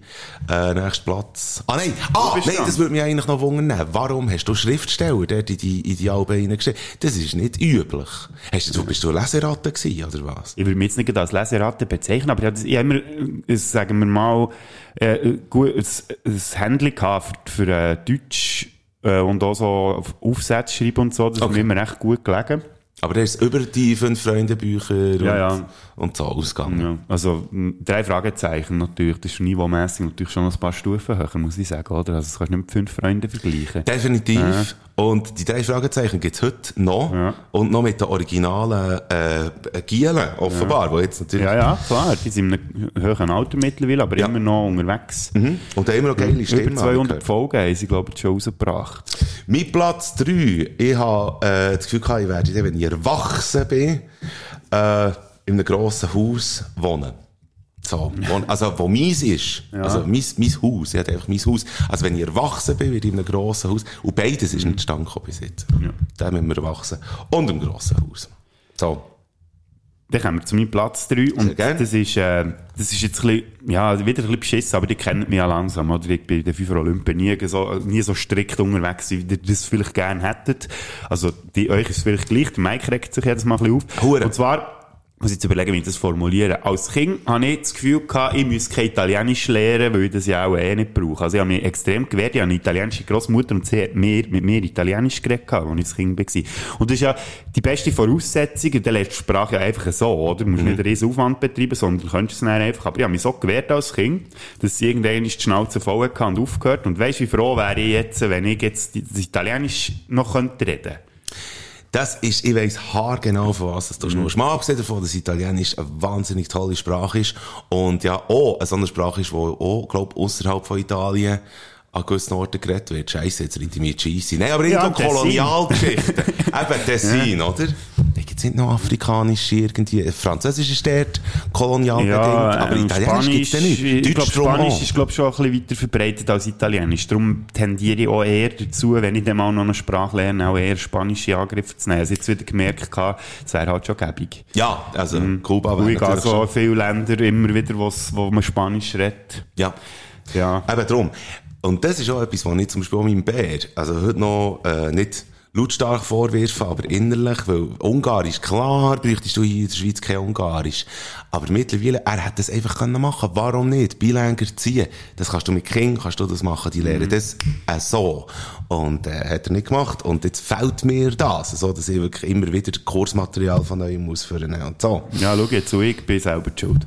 äh, nächsten Platz... Ah nein, ah, nein, dran. das würde mich eigentlich noch wundern. Warum hast du Schriftsteller dort in die, in die Alben reingeschrieben? Das ist nicht üblich. Hast du, bist du Leseratte gewesen, oder was? Ich würde mich jetzt nicht als Leseratte bezeichnen, aber ich habe das- ich habe immer, äh, sagen wir mal, äh, gut, ein, gehabt für, für äh, Deutsch äh, und auch so auf Aufsätze schreiben und so. Das ist mir immer recht gut gelegen. Aber der ist über die fünf Freunde Bücher und, Ja, ja. und so ausgegangen. Ja, also drei Fragezeichen natürlich, das ist niveaumässig natürlich schon ein paar Stufen höher, muss ich sagen, oder? Also das kannst du nicht mit fünf Freunden vergleichen. Definitiv. Und die drei Fragezeichen gibt's heute noch. Ja. Und noch mit den originalen äh, Gielen, offenbar, wo jetzt natürlich... Ja, ja, klar, die sind in einem höheren Alter mittlerweile, aber Ja. immer noch unterwegs. Mhm. Und haben immer noch geile Stimmen. Über habe ich 200 gehört. Folgen haben sie, glaube ich, schon rausgebracht. Mein Platz 3. Ich habe äh, das Gefühl gehabt, ich werde, wenn ich erwachsen bin, äh, in einem grossen Haus wohnen. So, wo, also, wo meins ist. Also, mein, mein Haus. Ich hatte einfach mein Haus. Also, wenn ich erwachsen bin, werde ich in einem grossen Haus. Und beides ist nicht zustande gekommen bis jetzt. Ja. Dann müssen wir erwachsen. Und im grossen Haus. So. Dann kommen wir zu meinem Platz 3 und das ist, äh, das ist jetzt ein bisschen, ja, wieder ein bisschen beschissen, aber die kennen mich ja langsam, oder? Ich bin bei den FIFA Olympien nie so, nie so strikt unterwegs, wie ihr das vielleicht gerne hättet. Also, die, euch ist es vielleicht gleich, der Mike regt sich jedes Mal ein bisschen auf. Hure. Und zwar, muss ich jetzt überlegen, wie ich das formuliere. Als Kind hatte ich das Gefühl, gehabt, ich müsse kein Italienisch lernen, weil ich das ja auch eh nicht brauche. Also ich habe mich extrem gewehrt. Ich habe eine italienische Großmutter und sie hat mehr, mit mir Italienisch geredet, als ich das Kind war. Und das ist ja die beste Voraussetzung. Du lernst die Sprache ja einfach so, oder? Du musst nicht einen riesen Aufwand betreiben, sondern du könntest es dann einfach. Aber ich habe mich so gewehrt als Kind, dass sie irgendwann die Schnauze voll hatte und aufgehört. Und weisst, wie froh wäre ich jetzt, wenn ich jetzt das Italienisch noch könnte reden Das ist, ich weiss haargenau, von was das du Mhm. schnurst. Mal abgesehen davon, dass Italienisch eine wahnsinnig tolle Sprache ist und ja auch eine so eine Sprache ist, die auch, glaub, außerhalb von Italien an gewissen Orten geredet wird. Scheisse, jetzt reite ich mir Scheisse. Nein, aber Ja, irgendwo Tessin. Kolonialgeschichten. (laughs) Eben Tessin, oder? Da gibt's nicht noch afrikanische irgendwie. Französisch ist dort kolonial bedingt, aber ähm, Italienisch gibt's da nicht. Ich glaube, Deutsch drum Spanisch ist, glaub, schon ein bisschen weiter verbreitet als Italienisch. Darum tendiere ich auch eher dazu, wenn ich dann mal noch eine Sprache lerne, auch eher spanische Angriffe zu nehmen. Also jetzt wieder gemerkt, es wäre halt schon gäbig. Ja, also Kuba Und wäre ich gehe so schon. viele Länder immer wieder, wo man Spanisch redet. Ja. Ja. Eben drum. Und das ist auch etwas, was ich zum Beispiel auch meinem Bär, also heute noch, äh, nicht lautstark vorwerfen, aber innerlich, weil Ungarisch, klar, bräuchtest du hier in der Schweiz kein Ungarisch. Aber mittlerweile, er hätte das einfach können machen. Warum nicht? Bilänger ziehen. Das kannst du mit Kindern, kannst du das machen. Die lernen das äh, so. Und, äh, hat er nicht gemacht. Und jetzt fällt mir das, so, dass ich wirklich immer wieder Kursmaterial von neuem ausführen und so. Ja, schau jetzt zu, ich bin selber schuld.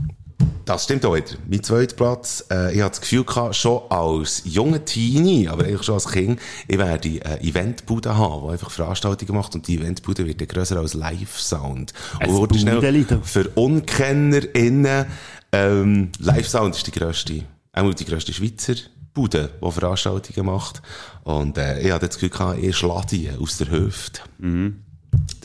Das stimmt auch wieder. Mein zweiter Platz, äh, ich hatte das Gefühl gehabt, schon als junger Teenie, aber eigentlich schon als Kind, ich werde eine Eventbude haben, die einfach Veranstaltungen macht und die Eventbude wird dann grösser als Live-Sound. Und wurde schnell für UnkennerInnen, ähm, Live-Sound ist die grösste, einmal die grösste Schweizer Bude, die Veranstaltungen macht. Und, äh, ich hatte das Gefühl gehabt, ich schlage die aus der Hüfte. Ist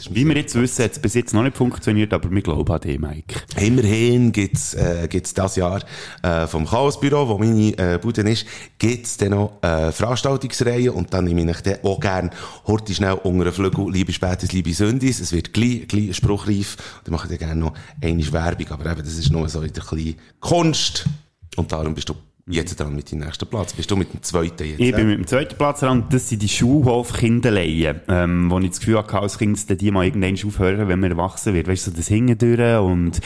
Wie wir jetzt wissen, hat es bis jetzt noch nicht funktioniert, aber wir glauben an dich, Mike. Immerhin gibt's äh, gibt's das Jahr äh, vom Chaosbüro, wo meine äh, Bude ist, gibt's dann noch äh, Veranstaltungsreihen und dann nehme ich dann auch gern heute schnell unter den Flügel «Liebe Spätis, liebe Sündis». Es wird gleich, gleich spruchreif. Dann mache ich dann gerne noch eine Werbung, aber eben, das ist nur so in der kleinen Kunst. Und darum bist du jetzt dran mit deinem nächsten Platz. Bist du mit dem zweiten jetzt? Ich bin mit dem zweiten Platz dran das sind die Schulhof-Kinderleihen, ähm, wo ich das Gefühl hatte, als Kind, die mal irgendwann aufhören, wenn man erwachsen wird. Weißt du, so das Hingedüren und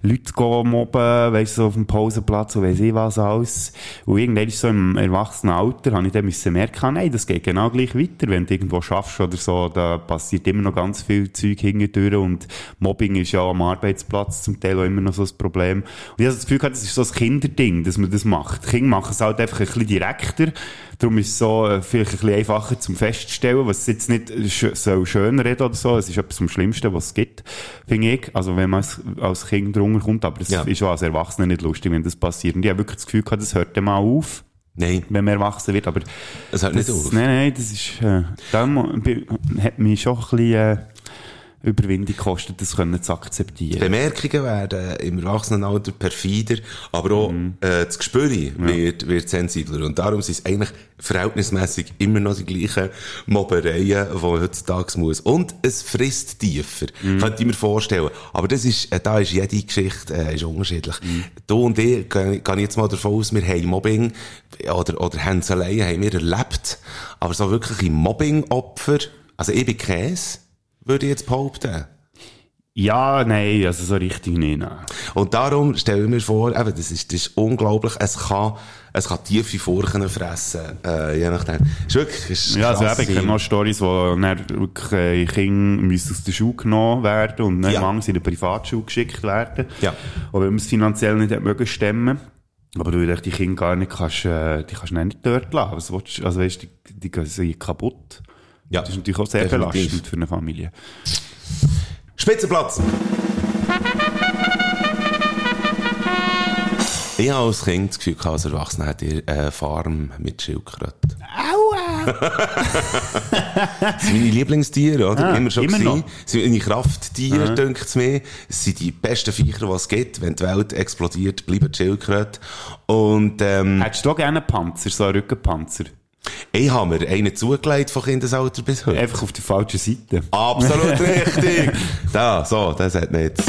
Leute gehen mobben, weißt du, so auf dem Pausenplatz und weiss ich was alles. Und irgendwann ist so im Erwachsenenalter, habe ich dann müssen merken, nein, das geht genau gleich weiter. Wenn du irgendwo schaffst oder so, da passiert immer noch ganz viel Zeug hingedüren und Mobbing ist ja am Arbeitsplatz zum Teil auch immer noch so ein Problem. Und ich habe das Gefühl gehabt, das ist so ein Kinderding, dass man das macht. Die Kinder machen es halt einfach ein bisschen direkter. Darum ist es so äh, vielleicht ein bisschen einfacher zum Feststellen, was jetzt nicht sch so schön reden oder so. Es ist etwas vom Schlimmsten, was es gibt, finde ich. Also wenn man als, als Kind drunter kommt, aber es Ja. ist auch als Erwachsener nicht lustig, wenn das passiert. Und ich habe wirklich das Gefühl gehabt, das hört dann mal auf, Nein, wenn man erwachsen wird. Aber es hört nicht das, auf. Nein, nein, das ist, äh, da hat mich schon ein bisschen, äh, Überwindung kostet, das können zu akzeptieren. Bemerkungen werden im Erwachsenenalter perfider, aber auch äh, das Gespür wird, wird sensibler. Und darum sind es eigentlich verhältnismäßig immer noch die gleichen Mobbereien, die heutzutage muss. Und es frisst tiefer, könnte ich mir vorstellen. Aber das ist, äh, da ist jede Geschichte äh, ist unterschiedlich. Du und ich, gehen gehen jetzt mal davon aus, wir haben Mobbing oder, oder Hänseleien haben wir erlebt. Aber so wirkliche Mobbing-Opfer, also ich bin Käse, würde ich jetzt behaupten. Ja, nein, also so richtig nicht. Nein. Und darum stelle ich mir vor, eben, das ist, das ist unglaublich, es kann, es kann tiefe Furchen fressen, äh, je nachdem. Ist wirklich, ist Ja, also eben, ich kenne noch Stories, wo dann wirklich äh, Kinder müssen aus der Schule genommen werden und dann Ja. ja. in eine Privatschule geschickt werden. Ja. Auch wenn man es finanziell nicht mögen stemmen. Aber du die Kinder gar nicht kannst, äh, die kannst du nicht dort lassen. Was willst also weißt, die, die gehen kaputt. Ja. Das ist natürlich auch sehr Definitiv. belastend für eine Familie. Spitzenplatz! Ich habe als Kind das Gefühl, als Erwachsener hätte ich eine Farm mit Schildkröten. Aua! (laughs) das sind meine Lieblingstiere, oder? Ah, immer schon immer gewesen. Das sind meine Krafttiere, Aha. denkt es mir. Es sind die besten Viecher, die es gibt. Wenn die Welt explodiert, bleiben die Schildkröten. Und, ähm, Hättest du auch gerne einen Panzer, so einen Rückenpanzer? Ich habe mir einen zugelegt von Kindesalter bis heute. Einfach auf der falschen Seite. Absolut (laughs) richtig. Da, so, das hat nicht. (laughs)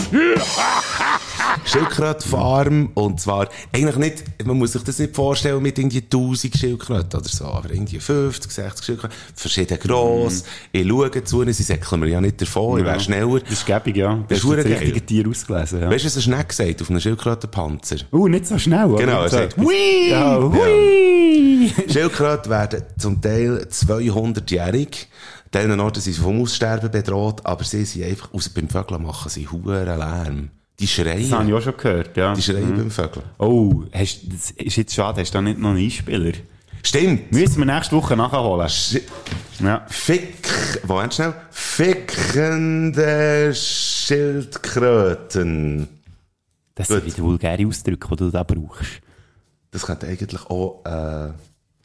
Schildkrötenfarm, und zwar, eigentlich nicht, man muss sich das nicht vorstellen mit irgendwie 1000 Schildkröten oder so, aber irgendwie 50, 60 Schildkröten, verschieden gross. Ich schaue zu ihnen, sie säckeln mir ja nicht davon, ich wäre schneller. Das ist gäbig, ja. Das ist das richtige. Tier ausgelesen, ja. Weißt du, was ein Schneck sagt auf einem Schildkrötenpanzer? Uh, nicht so schnell, oder? Genau, er sagt, Hui! Ja, hui! Schildkröten werden zum Teil 200-jährig. An diesen Orten sind sie vom Aussterben bedroht, aber sie sind einfach, außer beim Vögeln machen sie huren Lärm. Die schreien. Das habe ich auch schon gehört, ja. Die schreien beim Vögeln. Oh, hast, das ist jetzt schade, hast du da nicht noch einen Einspieler? Stimmt. Müssen wir nächste Woche nachholen. Sch Ja. Fick, Moment schnell. Fickende Schildkröten. Das sind wieder vulgäre Ausdrücke, die du da brauchst. Das könnte eigentlich auch, äh,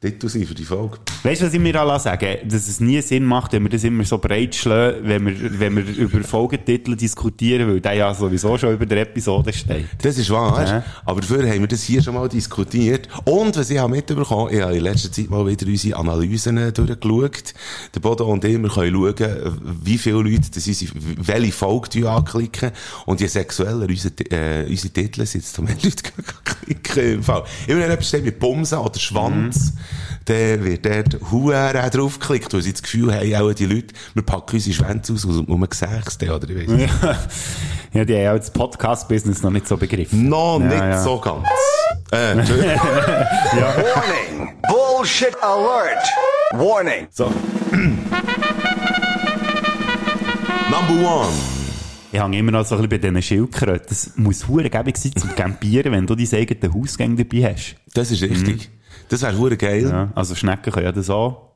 Titel sein für die Folge. Weißt du, was ich mir alle sagen? Dass es nie Sinn macht, wenn wir das immer so breit schlagen, wenn wir, wenn wir (laughs) über Folgetitel diskutieren, weil der ja sowieso schon über der Episode steht. Das ist wahr. Ja. Aber dafür haben wir das hier schon mal diskutiert. Und was ich habe mitbekommen, ich habe in letzter Zeit mal wieder unsere Analysen durchgeschaut. Der Bodo und ich, wir können schauen, wie viele Leute das unsere, welche Folge die anklicken. Und je sexueller unsere, äh, unsere Titel sind, desto mehr (laughs) Leute klicken im Fall. Immer wenn etwas steht mit Bumsen oder Schwanz, dann wird dort Huren draufgeklickt, weil sie das Gefühl haben, auch die Leute, wir packen unsere Schwänze aus und es dann, oder ich weiss nicht. Ja, die haben ja das Podcast-Business noch nicht so begriffen. Noch Ja, nicht ja. so ganz. Äh, Entschuldigung. (laughs) Warning! Bullshit alert! Warning! So. Number one. Ich hänge immer noch so ein bisschen bei diesen Schildkröten. Das muss hure gäbig sein zum Campieren, wenn du dein eigenes Hausgang dabei hast. Das ist richtig. Das wäre hure geil. Ja. Ja, also Schnecken können ja das auch.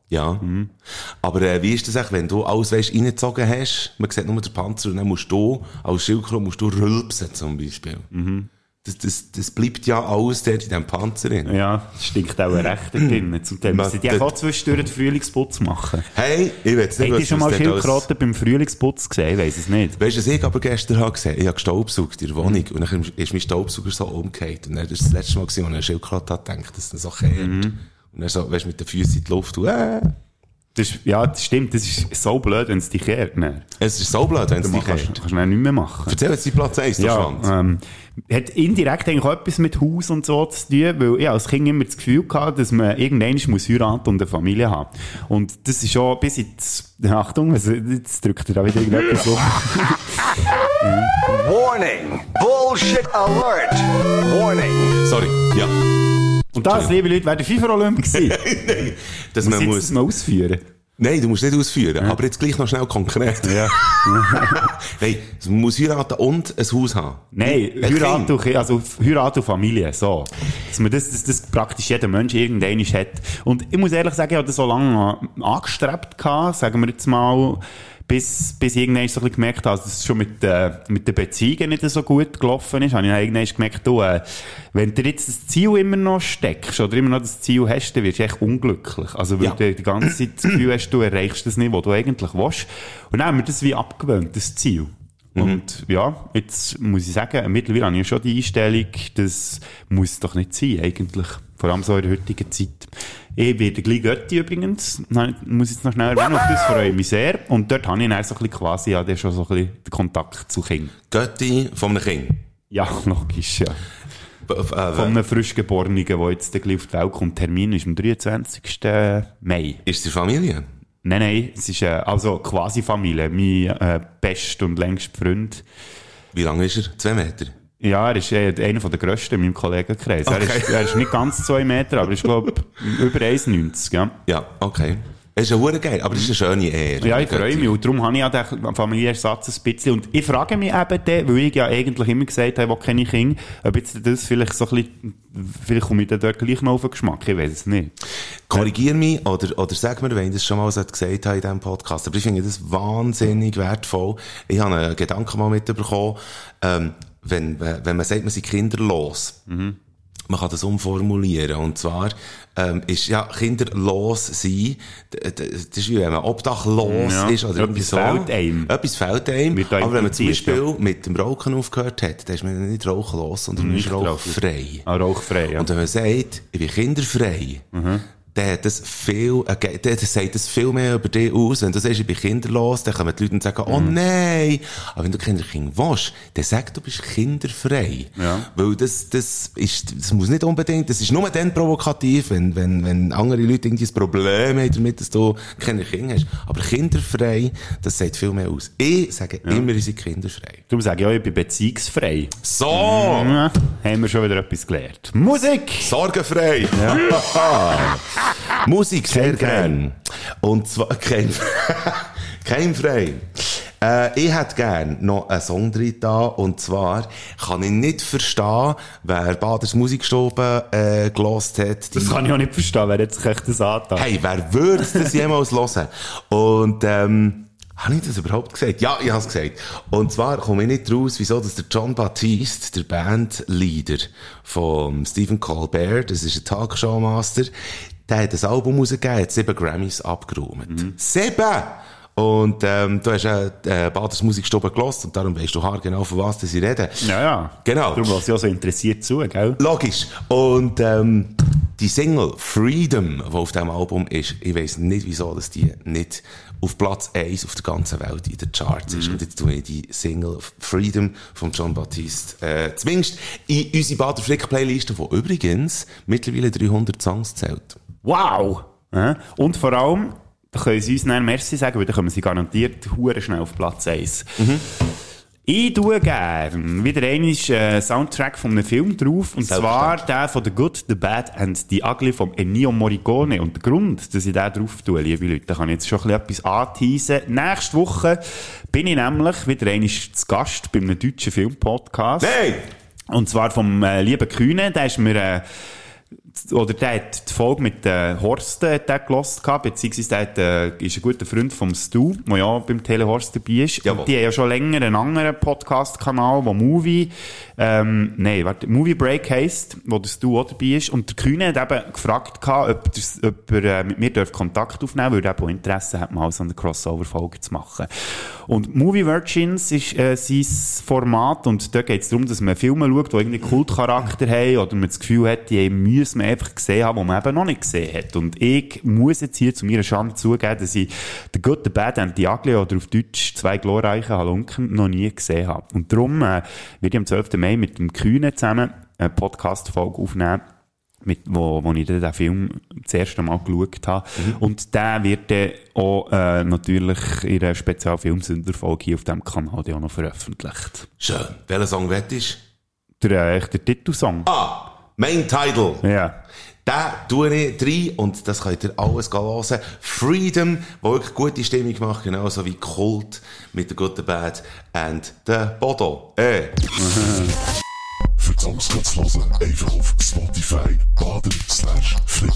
Aber äh, wie ist das eigentlich, wenn du alles weißt, reingezogen hast, man sieht nur den Panzer und dann musst du, als Schildkröte musst du rülpsen zum Beispiel. Das, das, das bleibt ja alles dort in diesem Panzer drin. Ja, das stinkt auch recht (clears throat) drin. Zum Teil müssen die auch zwischendurch den Frühlingsputz machen. Hey, ich will jetzt nicht Habt ihr schon mal Schildkröten beim Frühlingsputz gesehen? Ich weiss es nicht. Weißt du, was ich aber gestern habe gesehen? Ich habe gestaubsaugt in der Wohnung und dann ist mein Staubsauger so umgekehrt. Und dann ist das letzte Mal als ich eine Schildkröte hat gedacht, dass es so kehrt. Und dann so, weißt du, mit den Füßen in die Luft und, äh, Das ist, ja, das stimmt. Das ist so blöd, wenn es dich kehrt. Ne? es ist so blöd, wenn es Du dich kannst, kehrt. kannst du dann nicht mehr machen. Erzähl jetzt die Platz 1, der Ja, Schwanz. ähm, hat indirekt eigentlich auch etwas mit Haus und so zu tun, weil ich als Kind immer das Gefühl hatte, dass man irgendwann muss heiraten und eine Familie haben. Und das ist schon bis jetzt, Achtung, also jetzt drückt er da wieder irgendetwas so. (laughs) Warning! Bullshit alert! Warning! Sorry, ja. Und das, liebe Leute, wäre der FIFA-Olymp gewesen. (laughs) Dass Muss man muss, das mal ausführen? Nein, du musst nicht ausführen, aber jetzt gleich noch schnell konkret. Ja. (laughs) Nein, man muss heiraten und ein Haus haben. Nein, Ein Heirat und, also Heirat und Familie, so. Dass man das, das, das praktisch jeder Mensch irgendwann hat. Und ich muss ehrlich sagen, ich habe das so lange angestrebt gehabt, sagen wir jetzt mal, bis, bis ich irgendwann so ein bisschen gemerkt habe, dass es schon mit, äh, mit den Beziehungen nicht so gut gelaufen ist, habe ich dann irgendwann gemerkt, du, äh, wenn du jetzt das Ziel immer noch steckst oder immer noch das Ziel hast, dann wirst du echt unglücklich. Also, weil Ja. du die ganze Zeit das Gefühl hast, du erreichst das nicht, was du eigentlich willst. Und dann haben wir das wie abgewöhnt, das Ziel. Und ja, jetzt muss ich sagen, mittlerweile habe ich schon die Einstellung, das muss doch nicht sein, eigentlich. Vor allem so in der heutigen Zeit. Ich werde gleich Götti übrigens, Nein, muss ich jetzt noch schnell erwähnen, auf das freue ich mich sehr. Und dort habe ich dann so ein bisschen quasi, ja, schon so ein bisschen den Kontakt zu Kind. Götti von einem Kind. Ja, (laughs) logisch, ja. F- äh, Von einem Frischgeborenen, der jetzt gleich auf die Welt kommt. Termin ist am 23. Mai. Ist die Familie? Nein, nein, es ist äh, also quasi Familie. Mein äh, best und längst Freund. Wie lang ist er? Zwei Meter? Ja, er ist äh, einer der grössten in meinem Kollegenkreis. Er, Okay. ist, er ist nicht ganz zwei Meter, aber ist, glaube (laughs) über 1,90. Ja. Ja, okay. Es ist ja geil, aber es ist eine schöne Ehre. Ja, ich freue mich. Und darum habe ich ja den Familienersatz ein bisschen. Und ich frage mich eben dann, weil ich ja eigentlich immer gesagt habe, wo keine Kinder, ob jetzt das vielleicht so ein bisschen, vielleicht komme ich dann dort gleich noch auf den Geschmack. Ich weiß es nicht. Korrigier mich oder, oder sag mir, wenn ich das schon mal so gesagt habe in diesem Podcast. Aber ich finde das wahnsinnig wertvoll. Ich habe einen Gedanken mal mitbekommen, ähm, wenn, wenn man sagt, man sei kinderlos. Man kann das umformulieren. Und zwar, ähm, ist, ja, kinderlos sein, das ist wie wenn man obdachlos Ja. ist oder Etwas so. fehlt einem. Etwas fehlt einem. Aber wenn man zum Beispiel mit dem Rauchen aufgehört hat, dann ist man nicht rauchlos, sondern man ist rauchfrei. Ah, rauchfrei, ja. Und wenn man sagt, ich bin kinderfrei, dann hat das viel, äh, dann sagt das viel mehr über dich aus. Wenn du sagst, ich bin kinderlos, dann kommen die Leute und sagen, oh nein. Aber wenn du Kinderkind willst, dann sag, du bist kinderfrei. Ja. Weil das, das ist, das muss nicht unbedingt, das ist nur dann provokativ, wenn, wenn, wenn andere Leute irgendwie ein Problem haben damit, dass du keine Kinder hast. Aber kinderfrei, das sagt viel mehr aus. Ich sage immer, ich sei kinderfrei. Sage ich auch, ich bin beziehungsfrei. So! Ja, haben wir schon wieder etwas gelernt. Musik! Sorgenfrei. (laughs) Musik sehr gern. Und zwar kein, (laughs) kein frei. Äh, ich hätte gern noch einen Song drin da, und zwar kann ich nicht verstehen, wer Baders Musikstube äh, gelost hat. Das kann ich auch nicht verstehen, wer jetzt echt das antat. Hey, wer würde das jemals (laughs) hören? Und, ähm, habe ich das überhaupt gesagt? Ja, ich habe es gesagt. Und zwar komme ich nicht raus, wieso, dass der John Baptiste, der Bandleader von Stephen Colbert, das ist ein Talkshow-Master, der hat ein Album rausgegeben, hat sieben Grammys abgeräumt. Sieben! Und ähm, du hast ja äh, Baders Musikstube gelost und darum weißt du haargenau, von was sie reden. Ja, ja. Genau. Darum was ich auch so interessiert zu, gell? Logisch. Und ähm, die Single Freedom, die auf diesem Album ist, ich weiß nicht, wieso dass die nicht auf Platz 1 auf der ganzen Welt in den Charts ist. Und jetzt tue ich die Single Freedom von John Baptiste äh, zumindest in unsere Bader Flick Playlist, die übrigens mittlerweile 300 Songs zählt. Wow! Ja. Und vor allem, da können sie uns dann Merci sagen, weil dann kommen sie garantiert hure schnell auf Platz 1. Ich tue gern wieder einen äh, Soundtrack von einem Film drauf, und zwar der von The Good, The Bad and The Ugly von Ennio Morricone. Und der Grund, dass ich den drauf tue, liebe Leute, da kann ich jetzt schon ein bisschen etwas anteasen. Nächste Woche bin ich nämlich wieder einmal zu Gast bei einem deutschen Filmpodcast. Hey! Und zwar vom äh, lieben Kühne, der ist mir, äh, oder der hat die Folge mit äh, Horst äh, der gelost gehabt, beziehungsweise der hat, äh, ist ein guter Freund vom Stu, der ja beim Telehorst dabei ist. Jawohl. Und die haben ja schon länger einen anderen Podcast-Kanal, der Movie, ähm, nein, warte, Movie Break heisst, wo der Stu auch dabei ist. Und der Kühne hat eben gefragt gehabt, ob, das, ob er äh, mit mir darf Kontakt aufnehmen weil er eben Interesse hat, mal so eine Crossover-Folge zu machen. Und Movie Virgins ist äh, sein Format und da geht es darum, dass man Filme schaut, die irgendwie Kultcharakter haben oder man das Gefühl hat, die müssen man einfach gesehen haben, die man eben noch nicht gesehen hat. Und ich muss jetzt hier zu meiner Schande zugeben, dass ich The Good, The Bad and The Ugly oder auf Deutsch zwei glorreiche Halunken noch nie gesehen habe. Und darum äh, werde ich am 12. Mai mit dem Kühne zusammen eine Podcast-Folge aufnehmen mit, wo, wo ich den Film das erste Mal geschaut habe. Und der wird dann auch äh, natürlich in einer Spezialfilmsünderfolge hier auf diesem Kanal auch noch veröffentlicht. Schön. Welcher Song wettest Der, äh, der Titelsong. Ah! Main Title. Ja. Da tue ich rein und das könnt ihr alles hören. Freedom, wo wirklich gute Stimmung macht, genauso wie Kult mit der Good, the Bad and der Bodo. Äh. (laughs) Für die Songs kannst du hören, einfach auf Spotify baden slash flick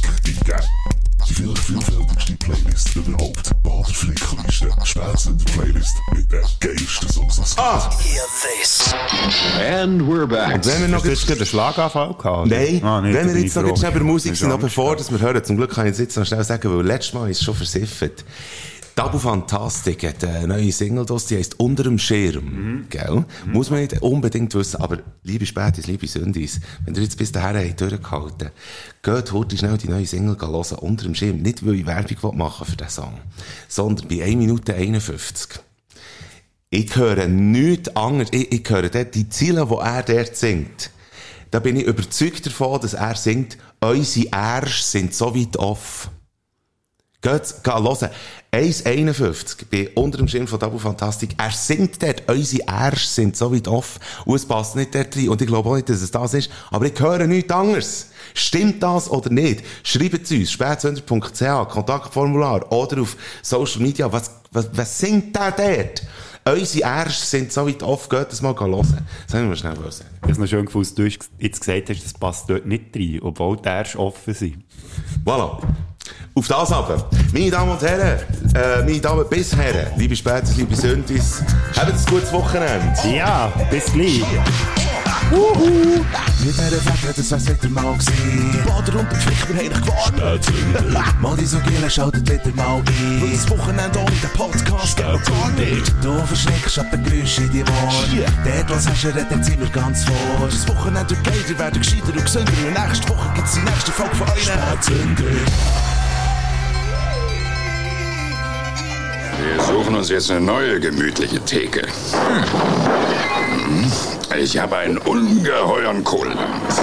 viel, vielfältigste Playlist überhaupt. Behaltet Flickliste. Spätzend Playlist mit der geilsten Songs, was Ah! Hear this. And we're back. Und wenn wir noch jetzt gerade Schlaganfall gehabt Nein, ah, nee, wenn wir jetzt noch über Musik sind, noch bevor dass wir hören, zum Glück kann ich jetzt noch schnell sagen, weil letztes Mal ist es schon versiffert. Tabu Fantastic hat eine neue Single, draus, die heisst Unter dem Schirm. Mhm. Gell? Muss man nicht unbedingt wissen, aber liebe Spätis, liebe Sündis, wenn ihr jetzt bis dahin habt durchgehalten, geht heute schnell die neue Single hören, Unter dem Schirm. Nicht, weil ich Werbung machen für diesen Song, sondern bei 1 Minute 51. Ich höre nichts anderes. Ich, ich höre dort die Ziele, die er dort singt. Da bin ich überzeugt davon, dass er singt, unsere Ärsche sind so weit off. Geht, geht hören. 1,51 bei unter dem Schirm von Tabu Fantastik. Er singt dort, unsere Ärsche sind so weit off. Und es passt nicht dort rein. Und ich glaube auch nicht, dass es das ist. Aber ich höre nichts anderes. Stimmt das oder nicht? Schreibt es uns, spätsünder.ch, Kontaktformular oder auf Social Media. Was, was, was singt der dort? Unsere Ärsche sind so weit off, geht das mal hören. Das haben wir schnell sagen. Ich habe noch schön gefunden, dass du jetzt gesagt hast, das passt dort nicht rein, obwohl die erst offen sind. Voilà. Auf das aber. Meine Damen und Herren, äh, meine Damen bis Herren, liebe Spätis, liebe Sündis, habt ein gutes Wochenende. Ja, bis gleich. Mit dieser Fette, das wär's wieder mal gewesen. Die Bader und die Pflicht, wir haben dich gewarnt. Mal die so Giele, schaltet wieder mal ein. Weil das Wochenende ohne den Podcast geht gar nicht. Du verschreckst ab den Geräuschen in die Ohren. Dort, was hast du redet, sind wir ganz vor. Das Wochenende wird ihr werdet gescheiter und gesünder. Und nächste Woche gibt's die nächste Folge von euch. Spätzünder. Wir suchen uns jetzt eine neue gemütliche Theke. Hm. Ich habe einen ungeheuren Kohldampf.